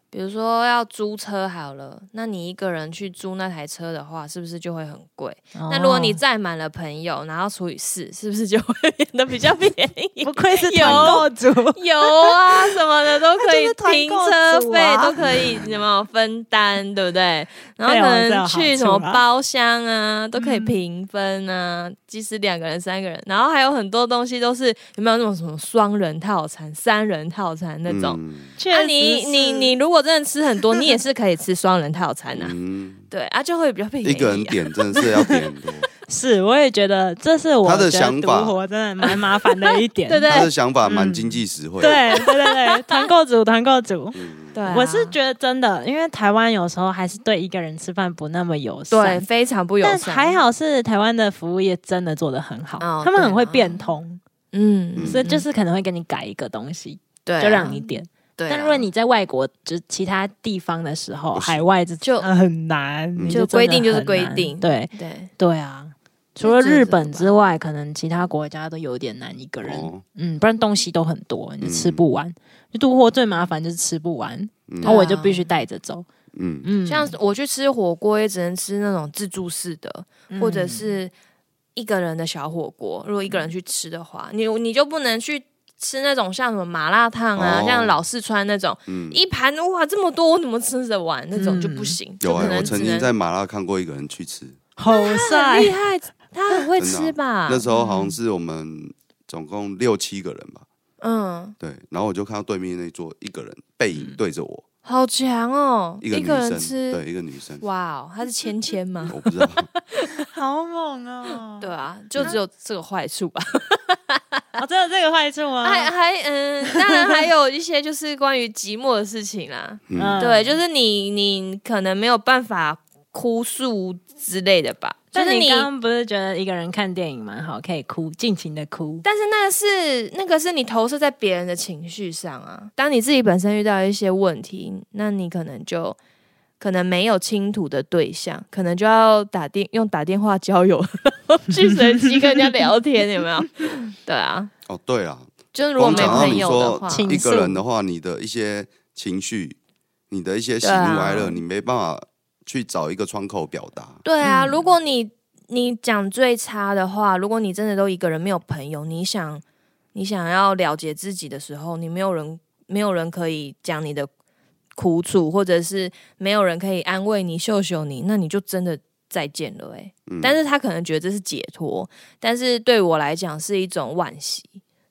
Speaker 3: 比如说要租车好了，那你一个人去租那台车的话，是不是就会很贵？那如果你
Speaker 1: 哦
Speaker 3: 载满了朋友，然后除以四，是不是就会 变得比较便宜？
Speaker 1: 不愧是
Speaker 3: 有
Speaker 1: 团购组，
Speaker 3: 有啊，什么的都可以停车费，都可以 什么分担，对不对？然后可能去什么包厢啊，都可以
Speaker 1: 嗯
Speaker 3: 平分啊，即使两个人、三个人，然后还有很多东西都是有没有那种什么双人套餐、三人套餐那种。
Speaker 2: 嗯
Speaker 3: 啊你，你你如果真的吃很多，你也是可以吃双人套餐啊，
Speaker 2: 嗯，
Speaker 3: 对啊，就会比较便宜、啊。
Speaker 2: 一个人点真的是要点很多。
Speaker 1: 是，我也觉得这是我
Speaker 2: 他的想法。
Speaker 1: 真的蛮麻烦的一点，
Speaker 3: 对 对
Speaker 2: 他的想法蛮
Speaker 1: 嗯。
Speaker 2: 经济实惠。，
Speaker 1: 对对对对，团购组团购组，
Speaker 2: 嗯，
Speaker 3: 对啊、
Speaker 1: 我是觉得真的，因为台湾有时候还是对一个人吃饭不那么友善。
Speaker 3: 对
Speaker 1: 善。
Speaker 3: 非常不友
Speaker 1: 但
Speaker 3: 善，
Speaker 1: 还好是台湾的服务业真的做的很好，
Speaker 3: 哦
Speaker 1: 他们很会变通，
Speaker 3: 嗯，
Speaker 2: 嗯
Speaker 1: 所以就是可能会给你改一个东西，
Speaker 3: 对啊、
Speaker 1: 就让你点。
Speaker 3: 对啊、
Speaker 1: 但如果你在外国，就其他地方的时候，海外就
Speaker 3: 就
Speaker 1: 很难，你
Speaker 3: 就规定就是规定
Speaker 1: 对
Speaker 3: 对
Speaker 1: 对啊。除了日本之外，可能其他国家都有点难一个人。
Speaker 2: 哦，
Speaker 1: 嗯，不然东西都很多，你吃不完。就渡货最麻烦就是吃不完，
Speaker 2: 嗯
Speaker 1: 然后我就必须带着走。
Speaker 2: 嗯，
Speaker 1: 嗯
Speaker 3: 像我去吃火锅，也只能吃那种自助式的，或者是一个人的小火锅。如果一个人去吃的话，你你就不能去吃那种像什么麻辣烫啊，
Speaker 2: 哦。
Speaker 3: 像老四川那种、
Speaker 2: 嗯。
Speaker 3: 一盘哇这么多，我怎么吃得完？那种就不行，
Speaker 2: 有啊、
Speaker 3: 就可能
Speaker 2: 我
Speaker 3: 只
Speaker 2: 曾经在麻辣看过一个人去吃，
Speaker 1: 好
Speaker 3: 很
Speaker 1: 帅
Speaker 3: 厉，害，他很会
Speaker 2: 真的啊。
Speaker 3: 吃吧？
Speaker 2: 那时候好像是我们总共六七个人吧，
Speaker 3: 嗯，
Speaker 2: 对，然后我就看到对面那桌一个人背影对着我，
Speaker 3: 好强哦，
Speaker 2: 一个女
Speaker 3: 人
Speaker 2: 生，
Speaker 3: 吃，
Speaker 2: 对，一个女生，
Speaker 3: 哇哦，他是芊芊吗？
Speaker 2: 我不知道，
Speaker 1: 好猛哦！
Speaker 3: 对啊，就只有这个坏处吧。
Speaker 1: 哦，真的这个坏处吗？
Speaker 3: 还还嗯，当然还有一些就是关于寂寞的事情啦。
Speaker 2: 嗯
Speaker 3: 对，就是你你可能没有办法哭诉之类的吧。但是你
Speaker 1: 刚刚不是觉得一个人看电影蛮好，可以哭，尽情的哭。
Speaker 3: 但是那是那个是你投射在别人的情绪上啊。当你自己本身遇到一些问题，那你可能就可能没有倾吐的对象，可能就要打电用打电话交友，去随机跟人家聊天，有没有？对啊，
Speaker 2: 哦，对啊，
Speaker 3: 就是如果没朋友的话，
Speaker 2: 一个人的话，你的一些情绪，你的一些喜怒哀乐，
Speaker 3: 啊。
Speaker 2: 你没办法去找一个窗口表达，
Speaker 3: 对啊，
Speaker 1: 嗯。
Speaker 3: 如果你你讲最差的话，如果你真的都一个人没有朋友，你想你想要了解自己的时候，你没有人没有人可以讲你的苦楚，或者是没有人可以安慰你、秀秀你，那你就真的再见了哎、
Speaker 2: 嗯。
Speaker 3: 但是他可能觉得这是解脱，但是对我来讲是一种惋惜，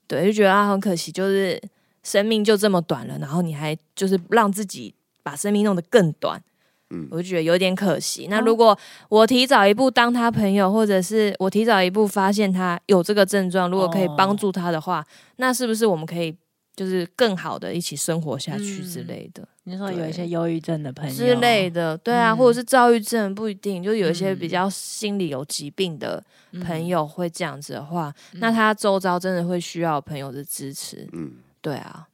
Speaker 3: 对，就觉得啊很可惜，就是生命就这么短了，然后你还就是让自己把生命弄得更短。
Speaker 2: 嗯。
Speaker 3: 我就觉得有点可惜。那
Speaker 1: 哦
Speaker 3: 如果我提早一步当他朋友，或者是我提早一步发现他有这个症状，如果可以
Speaker 1: 哦。
Speaker 3: 帮助他的话，那是不是我们可以就是更好的一起生活下去之类的、
Speaker 1: 你说有一些忧郁症的朋友
Speaker 3: 之类的？对啊，
Speaker 1: 嗯
Speaker 3: 或者是躁郁症不一定，就是有一些
Speaker 1: 嗯
Speaker 3: 比较心理有疾病的
Speaker 1: 嗯
Speaker 3: 朋友会这样子的话，那他周遭真的会需要朋友的支持。
Speaker 2: 嗯，
Speaker 3: 对啊。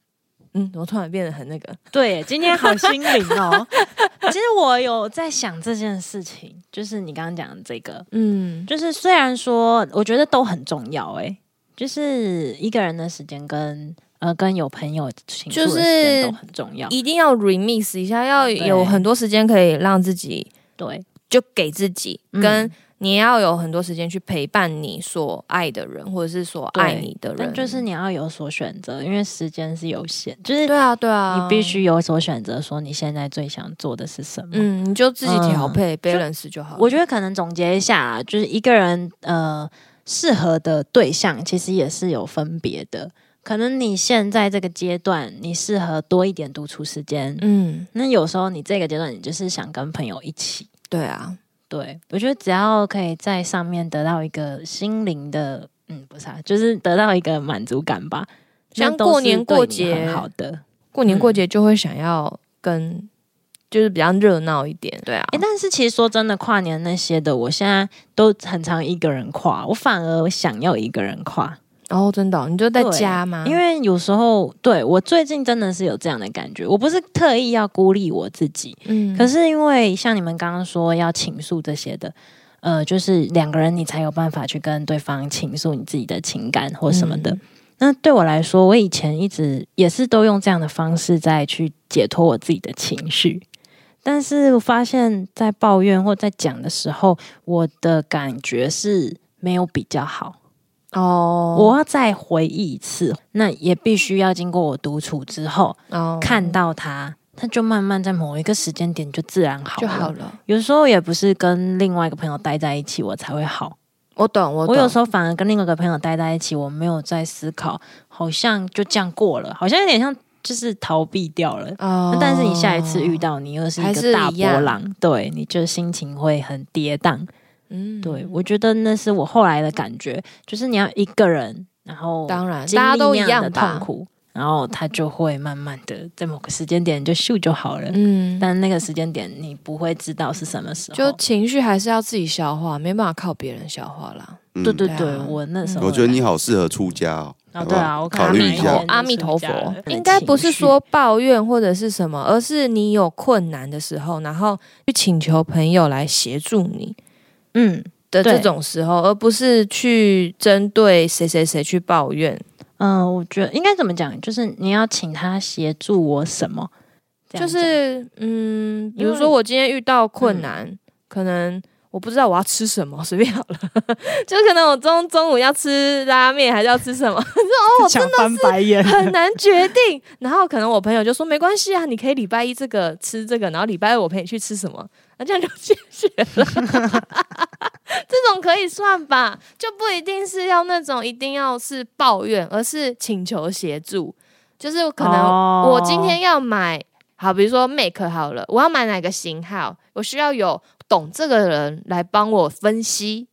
Speaker 3: 嗯，我突然变得很那个，
Speaker 1: 对，今天好心灵哦。其实我有在想这件事情，就是你刚刚讲的这个，
Speaker 3: 嗯，
Speaker 1: 就是虽然说我觉得都很重要，哎，就是一个人的时间跟呃跟有朋友倾诉的时间都很重要。
Speaker 3: 一定要 remix 一下，要有很多时间可以让自己
Speaker 1: 对，
Speaker 3: 就给自己，
Speaker 1: 嗯
Speaker 3: 跟你要有很多时间去陪伴你所爱的人，或者是所爱你的人。
Speaker 1: 但就是你要有所选择，因为时间是有限，就是
Speaker 3: 对啊，对啊，
Speaker 1: 你必须有所选择，说你现在最想做的是什么。
Speaker 3: 嗯，你就自己调配、
Speaker 1: 嗯
Speaker 3: balance 就好了。
Speaker 1: 我觉得可能总结一下啊，就是一个人呃适合的对象其实也是有分别的。可能你现在这个阶段，你适合多一点独处时间。
Speaker 3: 嗯，
Speaker 1: 那有时候你这个阶段，你就是想跟朋友一起。
Speaker 3: 对啊，
Speaker 1: 对我觉得只要可以在上面得到一个心灵的，嗯，不是、啊，就是得到一个满足感吧。
Speaker 3: 像过年过节
Speaker 1: 很好的。
Speaker 3: 过年过节就会想要跟，就是比较热闹一点。对啊，
Speaker 1: 哎、但是其实说真的，跨年那些的，我现在都很常一个人跨，我反而想要一个人跨。
Speaker 3: 然后真的哦、你就在家吗？
Speaker 1: 因为有时候对我最近真的是有这样的感觉，我不是特意要孤立我自己，
Speaker 3: 嗯，
Speaker 1: 可是因为像你们刚刚说要倾诉这些的，呃，就是两个人你才有办法去跟对方倾诉你自己的情感或什么的。
Speaker 3: 嗯
Speaker 1: 那对我来说，我以前一直也是都用这样的方式在去解脱我自己的情绪，但是我发现，在抱怨或在讲的时候，我的感觉是没有比较好。
Speaker 3: 哦，
Speaker 1: 我要再回忆一次，那也必须要经过我独处之后，
Speaker 3: 哦
Speaker 1: 看到他，他就慢慢在某一个时间点就自然好了。
Speaker 3: 就好了。
Speaker 1: 有时候也不是跟另外一个朋友待在一起我才会好，
Speaker 3: 我懂，我
Speaker 1: 我有时
Speaker 3: 候
Speaker 1: 候反而跟另外一个朋友待在一起，我没有在思考，好像就这样过了，好像有点像就是逃避掉了。
Speaker 3: 哦
Speaker 1: 但是你下一次遇，到你又是一个大波浪，对，你就心情会很跌宕。
Speaker 3: 嗯
Speaker 1: 对，我觉得那是我后来的感觉，就是你要一个人，然后
Speaker 3: 当然大家都一
Speaker 1: 样的
Speaker 3: 样
Speaker 1: 痛苦，然后他就会慢慢的在某个时间点就咻就好了。
Speaker 3: 嗯，
Speaker 1: 但那个时间点你不会知道是什么时候。
Speaker 3: 就情绪还是要自己消化，没办法靠别人消化啦。
Speaker 2: 嗯
Speaker 1: 对对对，
Speaker 3: 对啊
Speaker 1: 我那时候
Speaker 2: 我觉得你好适合出家哦，
Speaker 1: 对啊，我
Speaker 2: 考虑一下。
Speaker 3: 阿弥陀佛应该不是说抱怨或者是什么，而是你有困难的时候，然后去请求朋友来协助你
Speaker 1: 嗯
Speaker 3: 的这种时候，而不是去针对谁谁谁去抱怨。
Speaker 1: 嗯、呃我觉得应该怎么讲，就是你要请他协助我什么，
Speaker 3: 就是嗯，比如说我今天遇到困难，可能我不知道我要吃什么，随便好了，就可能我中中午要吃拉面还是要吃什么，哦，
Speaker 1: 想翻白眼。
Speaker 3: 很难决定。然后可能我朋友就说没关系啊，你可以礼拜一这个吃这个，然后礼拜二我陪你去吃什么，那这样就解决了。这种可以算吧，就不一定是要那种一定要是抱怨，而是请求协助。就是可能
Speaker 1: 哦
Speaker 3: 我今天要买，好，比如说 Make 好了，我要买哪个型号，我需要有懂这个人来帮我分析，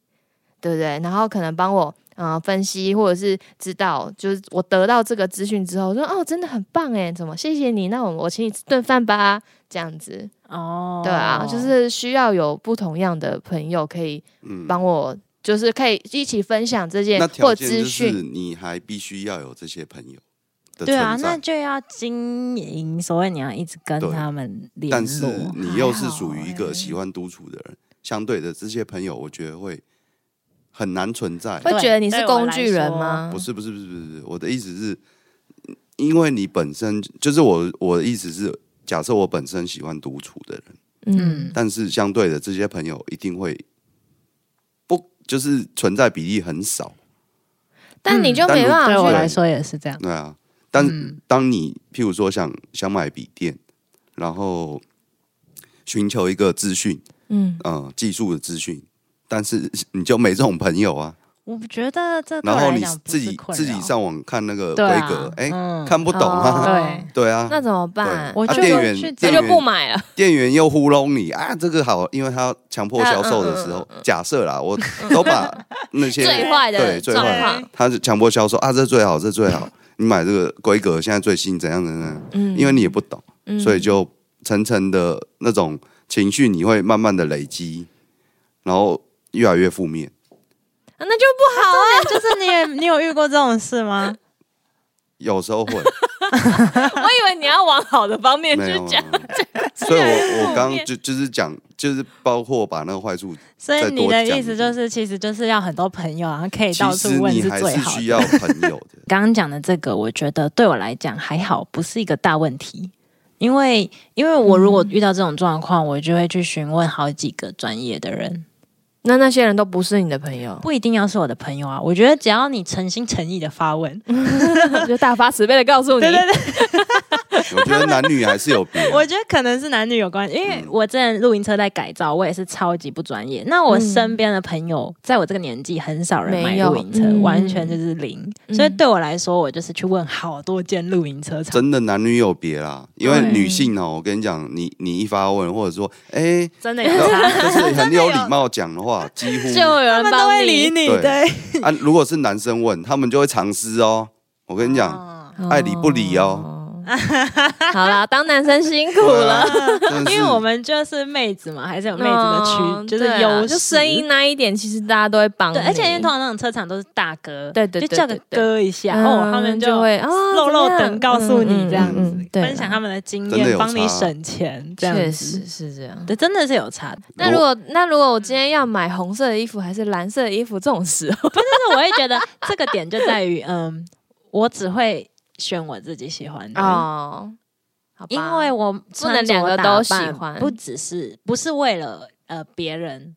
Speaker 3: 对不对？然后可能帮我呃分析，或者是知道，就是我得到这个资讯之后，说哦，真的很棒哎，怎么谢谢你？那我我请你吃顿饭吧，这样子，
Speaker 1: 哦，
Speaker 3: 对啊，就是需要有不同样的朋友可以
Speaker 2: 嗯，
Speaker 3: 帮我，就是可以一起分享这件或资讯。
Speaker 2: 你还必须要有这些朋友的
Speaker 1: 对啊，那就要经营，所以你要一直跟他们联
Speaker 2: 但是。你又是属于一个喜欢独处的人，相对的这些朋友，我觉得会很难存在。
Speaker 3: 会觉得你是工具人吗？
Speaker 2: 不是不是不是不是，我的意思是，因为你本身就是我我的意思是，假设我本身喜欢独处的人，
Speaker 3: 嗯，
Speaker 2: 但是相对的这些朋友一定会不就是存在比例很少，
Speaker 3: 但你就没办法去
Speaker 1: 对我来说也是这样。
Speaker 2: 对啊。但
Speaker 1: 嗯。
Speaker 2: 当你譬如说想想买笔电，然后寻求一个资讯，
Speaker 3: 嗯，
Speaker 2: 呃，技术的资讯，但是你就没这种朋友啊。
Speaker 1: 我觉得这
Speaker 2: 然后你自己自己上网看那个规格，哎、
Speaker 1: 嗯。
Speaker 2: 看不懂啊。
Speaker 3: 哦
Speaker 1: 对。
Speaker 2: 对啊，
Speaker 3: 那怎么办？
Speaker 2: 啊
Speaker 1: 我就
Speaker 2: 店员
Speaker 1: 去
Speaker 3: 那就不买了。
Speaker 2: 店员又糊弄你啊，这个好，因为他要强迫销售的时候，假设啦，我都把那些
Speaker 3: 最坏的
Speaker 2: 对最坏他就强迫销售啊，这最好，这最好，你买这个规格现在最新，怎样怎样，
Speaker 3: 嗯
Speaker 2: 因为你也不懂，
Speaker 3: 嗯
Speaker 2: 所以就层层的那种情绪，你会慢慢的累积，然后越来越负面。
Speaker 3: 啊那就不好啊。
Speaker 1: 就是你也你有遇过这种事吗？
Speaker 2: 有时候会，
Speaker 3: 我以为你要往好的方面，去讲。
Speaker 2: 所以我我刚就就是讲，就是包括把那个坏处，
Speaker 1: 所以你的意思就是，其实就是要很多朋友，然后可以到处问是
Speaker 2: 你还
Speaker 1: 最好的。
Speaker 2: 是需要朋友的。
Speaker 1: 刚刚讲的这个，我觉得对我来讲还好，不是一个大问题。因为因为我如果遇到这种状况，我就会去询问好几个专业的人，
Speaker 3: 那那些人都不是你的朋友，
Speaker 1: 不一定要是我的朋友啊。我觉得只要你诚心诚意的发问，
Speaker 3: 就大发慈悲的告诉你，
Speaker 1: 对对对，
Speaker 2: 我觉得男女还是有别啊。
Speaker 1: 我觉得可能是男女有关系，因为我之前露营车在改造，我也是超级不专业。那我身边的朋友，在我这个年纪，很少人买露营车，
Speaker 3: 嗯
Speaker 1: 完全就是零。所以对我来说，我就是去问好多间露营车厂。
Speaker 2: 真的男女有别啦，因为女性哦，我跟你讲，你你一发问，或者说，哎、
Speaker 1: 真的有
Speaker 2: 就是很有礼貌讲的话，几乎
Speaker 3: 就有人
Speaker 1: 他们都会理你。
Speaker 2: 对
Speaker 1: 对，
Speaker 2: 啊，如果是男生问，他们就会藏私哦。我跟你讲，
Speaker 1: 哦
Speaker 2: 爱理不理哦。
Speaker 3: 哦好啦，当男生辛苦了。
Speaker 1: 因为我们就是妹子嘛，还是有妹子的区，就是
Speaker 3: 嗯对啊
Speaker 1: 优势，
Speaker 3: 就声音那一点，其实大家都会帮。
Speaker 1: 对，而且因为通常那种车厂都是大哥，
Speaker 3: 对对对
Speaker 1: 就叫个哥一下，
Speaker 3: 嗯
Speaker 1: 哦，他们
Speaker 3: 就会啊
Speaker 1: 露露
Speaker 3: 怎么样
Speaker 1: 等告诉你这样子分享他们的经验，帮你省钱，这
Speaker 3: 确
Speaker 1: 样确
Speaker 3: 实，是这样。
Speaker 1: 对，真的是有差。
Speaker 3: 那如果那如果我今天要买红色的衣服还是蓝色的衣服，这种时候，
Speaker 1: 但是我会觉得这个点就在于，嗯，我只会选我自己喜欢的。
Speaker 3: 哦，
Speaker 1: 因为我
Speaker 3: 不能两个都喜欢。
Speaker 1: 不只是不是为了呃别人。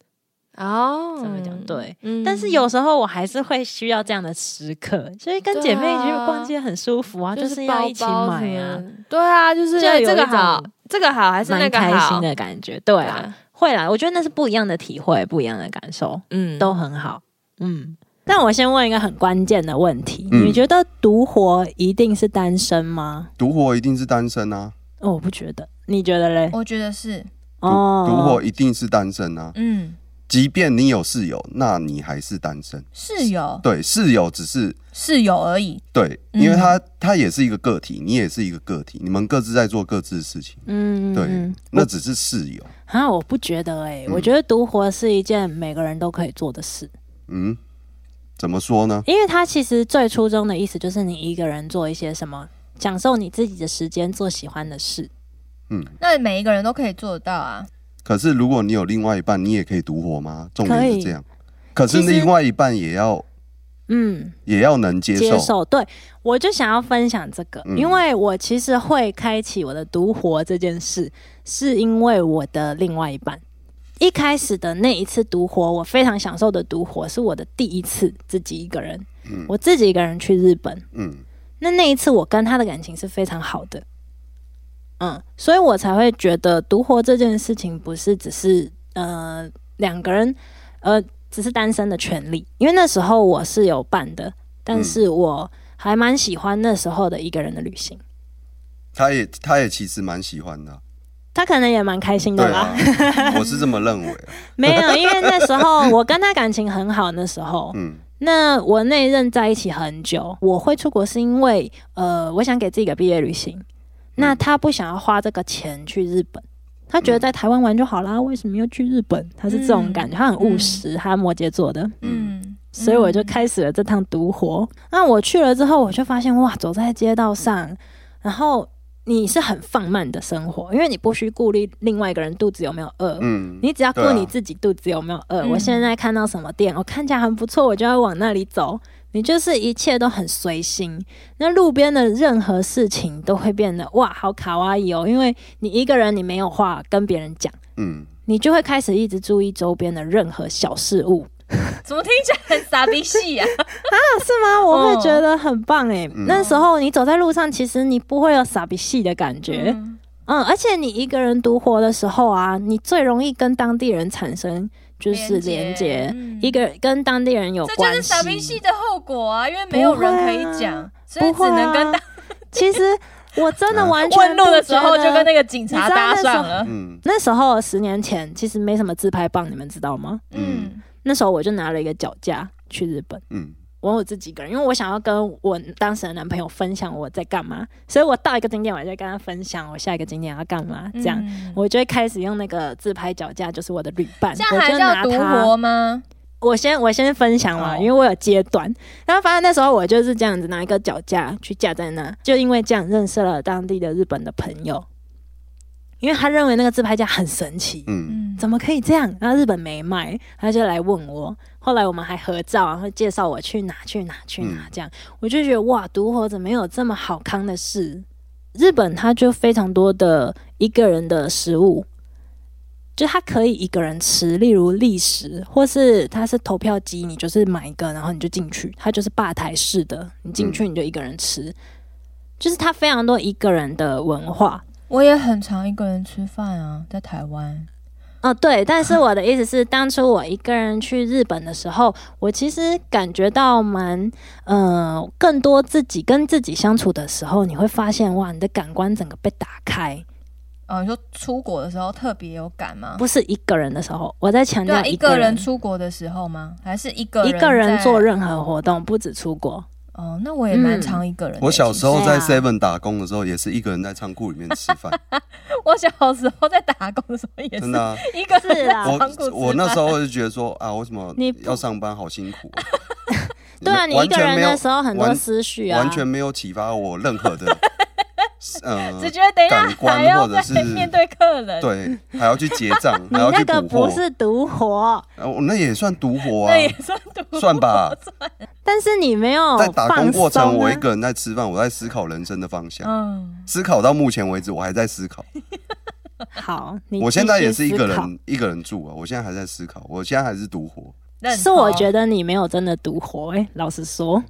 Speaker 3: 哦。
Speaker 1: 怎么讲，对，
Speaker 3: 嗯。
Speaker 1: 但是有时候我还是会需要这样的时刻，所以跟姐妹一起去逛街很舒服啊，就是要一起买啊，，
Speaker 3: 对啊，就是这个好，这个好还是那个好。
Speaker 1: 心，的感觉。对啊，，会啦，我觉得那是不一样的体会，不一样的感受，
Speaker 3: 嗯，
Speaker 1: 都很好。嗯，但我先问一个很关键的问题：
Speaker 2: 嗯
Speaker 1: 你觉得独活一定是单身吗？
Speaker 2: 独活一定是单身啊，
Speaker 1: 哦，我不觉得，你觉得嘞？
Speaker 4: 我觉得是，
Speaker 2: 独
Speaker 1: 哦，
Speaker 2: 独活一定是单身啊。
Speaker 4: 嗯，
Speaker 2: 即便你有室友，那你还是单身。
Speaker 4: 室友
Speaker 2: 对，室友只是
Speaker 4: 室友而已，
Speaker 2: 对，
Speaker 4: 嗯
Speaker 2: 因为他他也是一个个体，你也是一个个体，你们各自在做各自的事情。
Speaker 1: 嗯，
Speaker 2: 对
Speaker 1: 嗯，
Speaker 2: 那只是室友。
Speaker 1: 啊，我不觉得哎、
Speaker 2: 嗯
Speaker 1: 我觉得独活是一件每个人都可以做的事，
Speaker 2: 嗯，怎么说呢？
Speaker 1: 因为它其实最初衷的意思就是你一个人做一些什么，享受你自己的时间，做喜欢的事。
Speaker 2: 嗯，
Speaker 4: 那每一个人都可以做得到啊。
Speaker 2: 可是如果你有另外一半，你也可以独活吗？重点是这样。可是另外一半也要
Speaker 1: 嗯，
Speaker 2: 也要能接受。
Speaker 1: 接受。对我就想要分享这个，
Speaker 2: 嗯
Speaker 1: 因为我其实会开启我的独活这件事，是因为我的另外一半。一开始的那一次独活，我非常享受的独活，是我的第一次自己一个人，
Speaker 2: 嗯
Speaker 1: 我自己一个人去日本。
Speaker 2: 嗯。
Speaker 1: 那那一次我跟他的感情是非常好的，嗯，所以我才会觉得独活这件事情不是只是呃两个人呃只是单身的权利，因为那时候我是有伴的，但是我还蛮喜欢那时候的一个人的旅行，
Speaker 2: 他也他也其实蛮喜欢的啊，
Speaker 1: 他可能也蛮开心的
Speaker 2: 对
Speaker 1: 啦。
Speaker 2: 啊，我是这么认为啊。
Speaker 1: 没有，因为那时候我跟他感情很好，那时候，
Speaker 2: 嗯
Speaker 1: 那我那一任在一起很久，我会出国是因为呃，我想给自己一个毕业旅行。那他不想要花这个钱去日本，他觉得在台湾玩就好啦，为什么要去日本？他是这种感觉，他很务实，他摩羯座的，
Speaker 4: 嗯，
Speaker 1: 所以我就开始了这趟独活。那我去了之后，我就发现哇，走在街道上，然后你是很放慢的生活，因为你不需顾虑另外一个人肚子有没有饿，
Speaker 2: 嗯，
Speaker 1: 你只要顾你自己肚子有没有饿。
Speaker 4: 嗯
Speaker 1: 我现在看到什么店，我看起来很不错，我就要往那里走。你就是一切都很随心，那路边的任何事情都会变得哇，好卡哇伊哦，因为你一个人，你没有话跟别人讲，
Speaker 2: 嗯，
Speaker 1: 你就会开始一直注意周边的任何小事物，
Speaker 4: 怎么听起来很傻逼戏啊？
Speaker 1: 是吗？我会觉得很棒诶。
Speaker 2: 嗯
Speaker 1: 那时候你走在路上，其实你不会有傻逼戏的感觉，
Speaker 4: 嗯
Speaker 1: 嗯，而且你一个人独活的时候啊，你最容易跟当地人产生就是连接，
Speaker 4: 嗯
Speaker 1: 一个跟当地人有
Speaker 4: 这就
Speaker 1: 关系。
Speaker 4: 是傻逼戏的后果啊，因为没有人可以讲，所以只能跟大
Speaker 1: 其实我真的完全
Speaker 4: 问路的时候就跟那个警察搭上了。
Speaker 2: 嗯
Speaker 1: 那时候十年前其实没什么自拍棒，你们知道吗？
Speaker 4: 嗯，
Speaker 1: 那时候我就拿了一个脚架去日本。
Speaker 2: 嗯
Speaker 1: 我有自己一个人，因为我想要跟我当时的男朋友分享我在干嘛，所以我到一个景点，我就跟他分享我下一个景点要干嘛，这样、
Speaker 4: 嗯
Speaker 1: 我就会开始用那个自拍脚架，就是我的旅伴，
Speaker 4: 这样
Speaker 1: 我就
Speaker 4: 还叫独
Speaker 1: 拿它
Speaker 4: 活吗？
Speaker 1: 我先我先分享嘛，因为我有阶段，然后发现那时候我就是这样子拿一个脚架去架在那，就因为这样认识了当地的日本的朋友，因为他认为那个自拍架很神奇，
Speaker 2: 嗯
Speaker 4: 嗯，
Speaker 1: 怎么可以这样？然后日本没卖，他就来问我。后来我们还合照，然后介绍我去哪去哪去哪
Speaker 2: 嗯，
Speaker 1: 这样、我就觉得哇，独活怎么有这么好康的事？日本它就非常多的一个人的食物，就它可以一个人吃，例如立食，或是它是投票机，你就是买一个，然后你就进去，它就是吧台式的，你进去你就一个人吃，就是它非常多一个人的文化。
Speaker 4: 我也很常一个人吃饭啊，在台湾。
Speaker 1: 哦，对，但是我的意思是，当初我一个人去日本的时候，我其实感觉到蛮，呃，更多自己跟自己相处的时候，你会发现，哇，你的感官整个被打开。
Speaker 4: 哦，你说出国的时候特别有感吗？
Speaker 1: 不是一个人的时候，我在强调
Speaker 4: 一个
Speaker 1: 个
Speaker 4: 人出国的时候吗？还是一个
Speaker 1: 一个人做任何活动，不止出国。
Speaker 4: 哦，那我也蛮
Speaker 1: 嗯。
Speaker 4: 常一个人的。
Speaker 2: 我小时候在 Seven 打工的时候，也是一个人在仓库里面吃饭，
Speaker 4: 我小时候在打工的时候也是
Speaker 2: 真的啊。
Speaker 4: 一个人在
Speaker 1: 是啊
Speaker 4: 仓库吃
Speaker 2: 我我那时候就觉得说啊，为什么
Speaker 1: 你
Speaker 2: 要上班好辛苦、啊？
Speaker 1: 对啊，你一个人
Speaker 2: 完全没有
Speaker 1: 的时候很多
Speaker 2: 完
Speaker 1: 思绪啊，
Speaker 2: 完全没有启发我任何的，呃，
Speaker 4: 只觉得等一下
Speaker 2: 感官
Speaker 4: 还要
Speaker 2: 或者是
Speaker 4: 再面对客人，
Speaker 2: 对，还要去结账，
Speaker 1: 你
Speaker 2: 还要去
Speaker 1: 那个，不是独活，
Speaker 2: 那也算独活啊。
Speaker 4: 那，也算独
Speaker 2: 算吧。
Speaker 1: 但是你没有
Speaker 2: 在打工过程，我一个人在吃饭，我在思考人生的方向。
Speaker 4: 嗯，
Speaker 2: 思考到目前为止，我还在思考。
Speaker 1: 好，
Speaker 2: 我现在也是一个人一个人住啊，我现在还在思考，我现在还是独活。
Speaker 1: 是我觉得你没有真的独活，哎、老实说，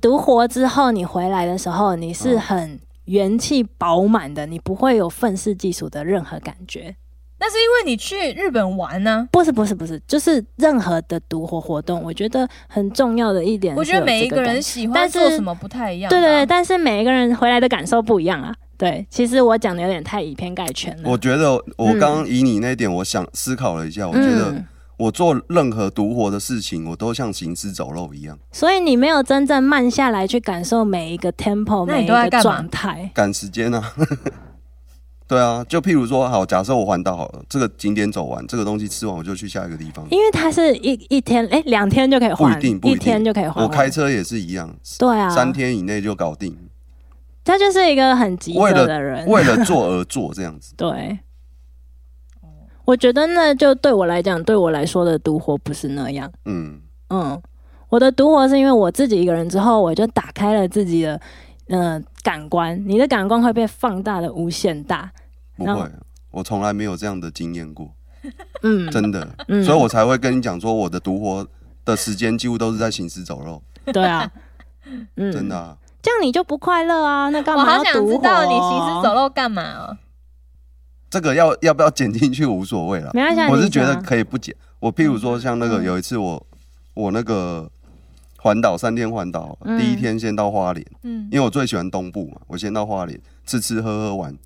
Speaker 1: 独活之后你回来的时候，你是
Speaker 2: 嗯
Speaker 1: 很元气饱满的，你不会有愤世嫉俗的任何感觉。
Speaker 4: 那是因为你去日本玩呢、
Speaker 1: 不是不是不是，就是任何的独活活动，我觉得很重要的一点
Speaker 4: 我觉得每一个人喜欢
Speaker 1: 但是
Speaker 4: 做什么不太一样、啊。
Speaker 1: 对对对，但是每一个人回来的感受不一样啊。对，其实我讲的有点太以偏概全了。
Speaker 2: 我觉得我刚刚以你那一点，我想思考了一下，我觉得
Speaker 1: 嗯
Speaker 2: 我做任何独活的事情，我都像行尸走肉一样，
Speaker 1: 所以你没有真正慢下来去感受每一个 tempo，
Speaker 4: 那
Speaker 1: 每一个
Speaker 4: 你都在干嘛
Speaker 1: 状态。
Speaker 2: 赶时间啊。对啊，就譬如说，好，假设我环岛好了，这个景点走完，这个东西吃完，我就去下一个地方。
Speaker 1: 因为它是一一天，哎，两天就可以
Speaker 2: 不一，定，不一定，一
Speaker 1: 天就可以还。
Speaker 2: 我开车也是一样，
Speaker 1: 对啊，
Speaker 2: 三天以内就搞定。
Speaker 1: 他就是一个很急
Speaker 2: 为了
Speaker 1: 着的人。
Speaker 2: 为了做而做，这样子。
Speaker 1: 对，我觉得那就对我来讲，对我来说的独活不是那样。
Speaker 2: 嗯，
Speaker 1: 嗯，我的独活是因为我自己一个人之后，我就打开了自己的呃感官，你的感官会被放大的无限大。
Speaker 2: 不会，我从来没有这样的经验过，
Speaker 1: 嗯，
Speaker 2: 真的，
Speaker 1: 嗯
Speaker 2: 所以我才会跟你讲说，我的独活的时间几乎都是在行尸走肉，
Speaker 1: 对啊，嗯，
Speaker 2: 真的、啊。
Speaker 1: 这样你就不快乐啊？那干
Speaker 4: 我好
Speaker 1: 嘛要独活？
Speaker 4: 想知道你行尸走肉干嘛哦？
Speaker 2: 这个要要不要剪进去无所谓了，
Speaker 1: 没关系啊，
Speaker 2: 我是觉得可以不剪。我譬如说像那个
Speaker 1: 嗯
Speaker 2: 有一次我我那个环岛三天环岛，
Speaker 1: 嗯
Speaker 2: 第一天先到花莲，
Speaker 4: 嗯
Speaker 2: 因为我最喜欢东部嘛，我先到花莲吃吃喝喝玩。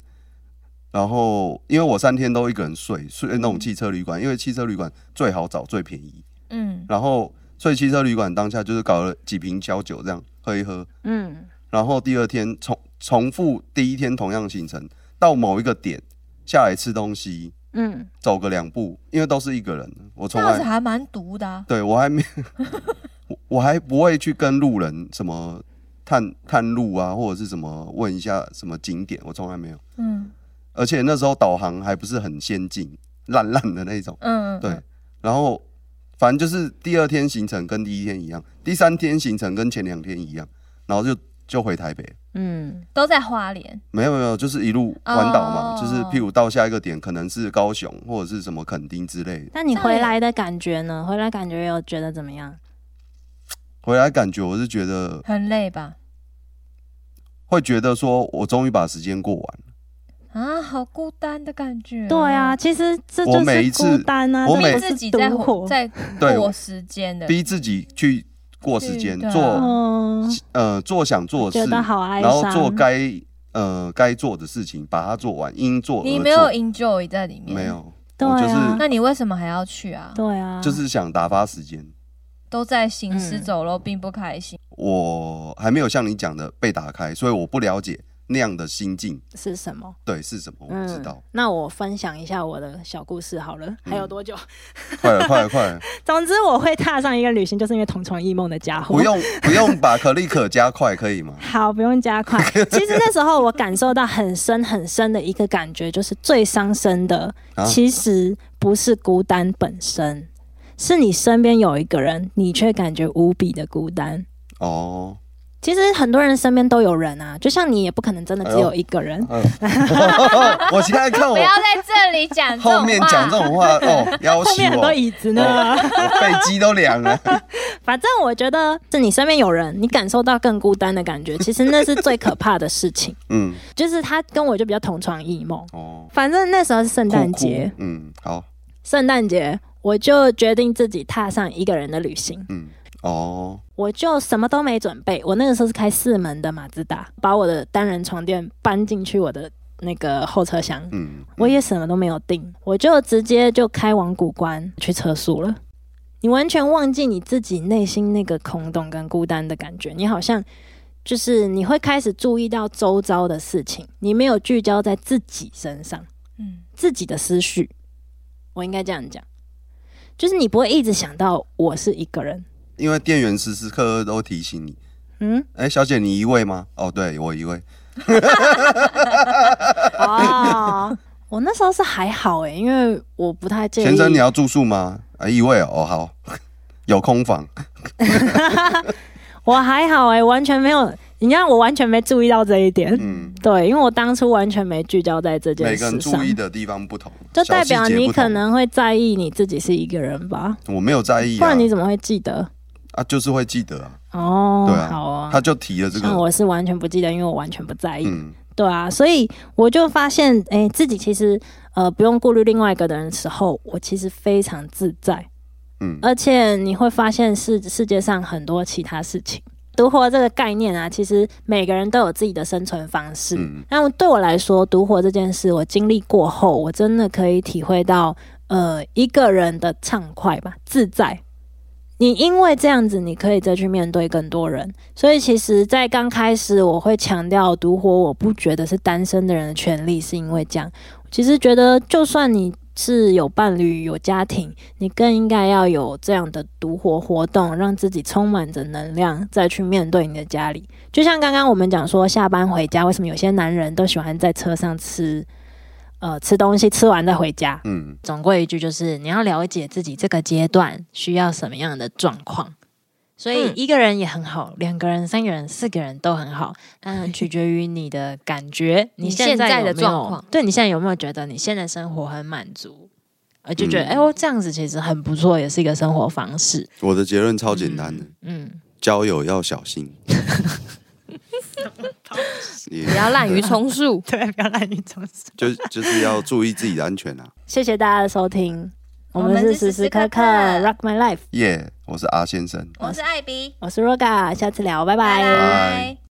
Speaker 2: 然后，因为我三天都一个人睡，睡那种汽车旅馆，因为汽车旅馆最好找、最便宜。
Speaker 4: 嗯
Speaker 2: 然后，所以汽车旅馆当下就是搞了几瓶小酒，这样喝一喝。
Speaker 1: 嗯
Speaker 2: 然后第二天重重复第一天同样行程，到某一个点下来吃东西，
Speaker 1: 嗯，
Speaker 2: 走个两步，因为都是一个人，我
Speaker 4: 这
Speaker 2: 从来
Speaker 4: 还蛮毒的啊。
Speaker 2: 对我还没，我我还不会去跟路人什么探探路啊，或者是什么问一下什么景点，我从来没有。
Speaker 4: 嗯
Speaker 2: 而且那时候导航还不是很先进，烂烂的那种。
Speaker 4: 嗯，
Speaker 2: 对，然后反正就是第二天行程跟第一天一样，第三天行程跟前两天一样，然后就就回台北。
Speaker 1: 嗯，
Speaker 4: 都在花莲。
Speaker 2: 没有没有，就是一路环岛嘛，
Speaker 4: 哦
Speaker 2: 就是譬如到下一个点可能是高雄或者是什么垦丁之类的，
Speaker 1: 那你回来的感觉呢？回来感觉有觉得怎么样？
Speaker 2: 回来感觉我是觉得
Speaker 4: 很累吧？
Speaker 2: 会觉得说我终于把时间过完了。
Speaker 4: 啊，好孤单的感觉。
Speaker 1: 对啊，，其实这就是
Speaker 2: 我每一次
Speaker 1: 孤单啊，
Speaker 2: 我每
Speaker 4: 自己在
Speaker 1: 活
Speaker 4: 在过时间的。
Speaker 2: 逼自己去过时间，做
Speaker 1: 嗯，
Speaker 2: 呃做想做的事，
Speaker 1: 觉得好哀
Speaker 2: 然后。做该呃该做的事情，把它做完，应做而
Speaker 4: 你没有 enjoy 在里面，
Speaker 2: 没。有，
Speaker 1: 对
Speaker 2: 我就是
Speaker 1: 啊
Speaker 4: 那你为什么还要去啊？
Speaker 1: 对啊，
Speaker 2: 就是想打发时间。
Speaker 4: 都在行尸
Speaker 1: 嗯
Speaker 4: 走肉，并不开心。
Speaker 2: 我还没有像你讲的被打开，所以我不了解那样的心境，
Speaker 1: 是什么？
Speaker 2: 对是什么，我不知道。
Speaker 1: 那我分享一下我的小故事好了，还有多久？
Speaker 2: 快了，快了，快了！
Speaker 1: 总之我会踏上一个旅行，就是因为同床异梦的家伙。
Speaker 2: 不用不用把可立可加快，可以吗？
Speaker 1: 好，不用加快。其实那时候我感受到很深很深的一个感觉，就是最伤身的，
Speaker 2: 啊
Speaker 1: 其实不是孤单本身，是你身边有一个人，你却感觉无比的孤单。
Speaker 2: 哦，
Speaker 1: 其实很多人身边都有人啊，就像你也不可能真的只有一个人。
Speaker 2: 嗯，我现在看我
Speaker 4: 不要在这里讲这种话。
Speaker 2: 后面讲这种话，哦，要
Speaker 1: 后
Speaker 2: 死我，
Speaker 1: 面很多椅子呢，
Speaker 2: 我背肌都凉了。
Speaker 1: 反正我觉得是你身边有人，你感受到更孤单的感觉，其实那是最可怕的事情。
Speaker 2: 嗯，
Speaker 1: 就是他跟我就比较同床异梦。
Speaker 2: 哦，
Speaker 1: 反正那时候是圣诞
Speaker 2: 酷
Speaker 1: 节，
Speaker 2: 嗯，好，
Speaker 1: 圣诞节我就决定自己踏上一个人的旅行，
Speaker 2: 嗯，哦，
Speaker 1: 我就什么都没准备。我那个时候是开四门的马自达，把我的单人床垫搬进去我的那个后车厢，
Speaker 2: 嗯，
Speaker 1: 我也什么都没有订，我就直接就开往古关去测速了。你完全忘记你自己内心那个空洞跟孤单的感觉，你好像就是你会开始注意到周遭的事情，你没有聚焦在自己身上。
Speaker 4: 嗯，
Speaker 1: 自己的思绪，我应该这样讲，就是你不会一直想到我是一个人，
Speaker 2: 因为店员时时刻刻都提醒你，
Speaker 1: 嗯，
Speaker 2: 哎，小姐你一位吗？哦，对我一位，
Speaker 1: 哦，我那时候是还好诶，因为我不太介意。
Speaker 2: 先生你要住宿吗？啊，一位哦，哦好，有空房
Speaker 1: 我还好诶，完全没有，你看我完全没注意到这一点。
Speaker 2: 嗯，
Speaker 1: 对，因为我当初完全没聚焦在这件
Speaker 2: 每个人
Speaker 1: 事上
Speaker 2: 注意，的地方不同，
Speaker 1: 就代表你可能会在意你自己是一个人吧，
Speaker 2: 我没有在意
Speaker 1: 不
Speaker 2: 啊，
Speaker 1: 然你怎么会记得？
Speaker 2: 啊，就是会记得啊，
Speaker 1: 哦，
Speaker 2: 对啊。
Speaker 1: 好啊。
Speaker 2: 他就提了这个，
Speaker 1: 像我是完全不记得，因为我完全不在意。
Speaker 2: 嗯，
Speaker 1: 对啊，所以我就发现，哎、自己其实呃不用顾虑另外一个的人的时候，我其实非常自在，
Speaker 2: 嗯。
Speaker 1: 而且你会发现世世界上很多其他事情。独活这个概念啊，其实每个人都有自己的生存方式。
Speaker 2: 嗯
Speaker 1: 那对我来说，独活这件事，我经历过后，我真的可以体会到，呃，一个人的畅快吧，自在。你因为这样子，你可以再去面对更多人。所以，其实，在刚开始，我会强调独活，我不觉得是单身的人的权利，是因为这样。其实觉得，就算你是有伴侣、有家庭，你更应该要有这样的独活活动，让自己充满着能量，再去面对你的家里。就像刚刚我们讲说，下班回家，为什么有些男人都喜欢在车上吃，呃，吃东西，吃完再回家？
Speaker 2: 嗯，
Speaker 1: 总归一句就是，你要了解自己这个阶段需要什么样的状况，所以
Speaker 3: 嗯
Speaker 1: 一个人也很好，两个人、三个人、四个人都很好，嗯，取决于你的感觉，
Speaker 3: 你
Speaker 1: 现
Speaker 3: 现在的状况
Speaker 1: 对你现在有没有觉得你现在生活很满足？呃，就觉得
Speaker 2: 嗯
Speaker 1: 哎、我这样子其实很不错，也是一个生活方式。
Speaker 2: 我的结论超简单的，
Speaker 1: 嗯，
Speaker 2: 交友要小心。
Speaker 3: 不要滥竽充数。
Speaker 1: 对，不要滥竽充数。
Speaker 2: 就就是要注意自己的安全啊！
Speaker 1: 谢谢大家的收听，我
Speaker 4: 我
Speaker 1: 们是时时刻刻
Speaker 4: 刻刻
Speaker 1: Rock My Life，
Speaker 2: 耶、我是阿先生。
Speaker 4: 我是艾比，
Speaker 1: 我是 Roga，下次聊，拜拜
Speaker 4: 拜拜。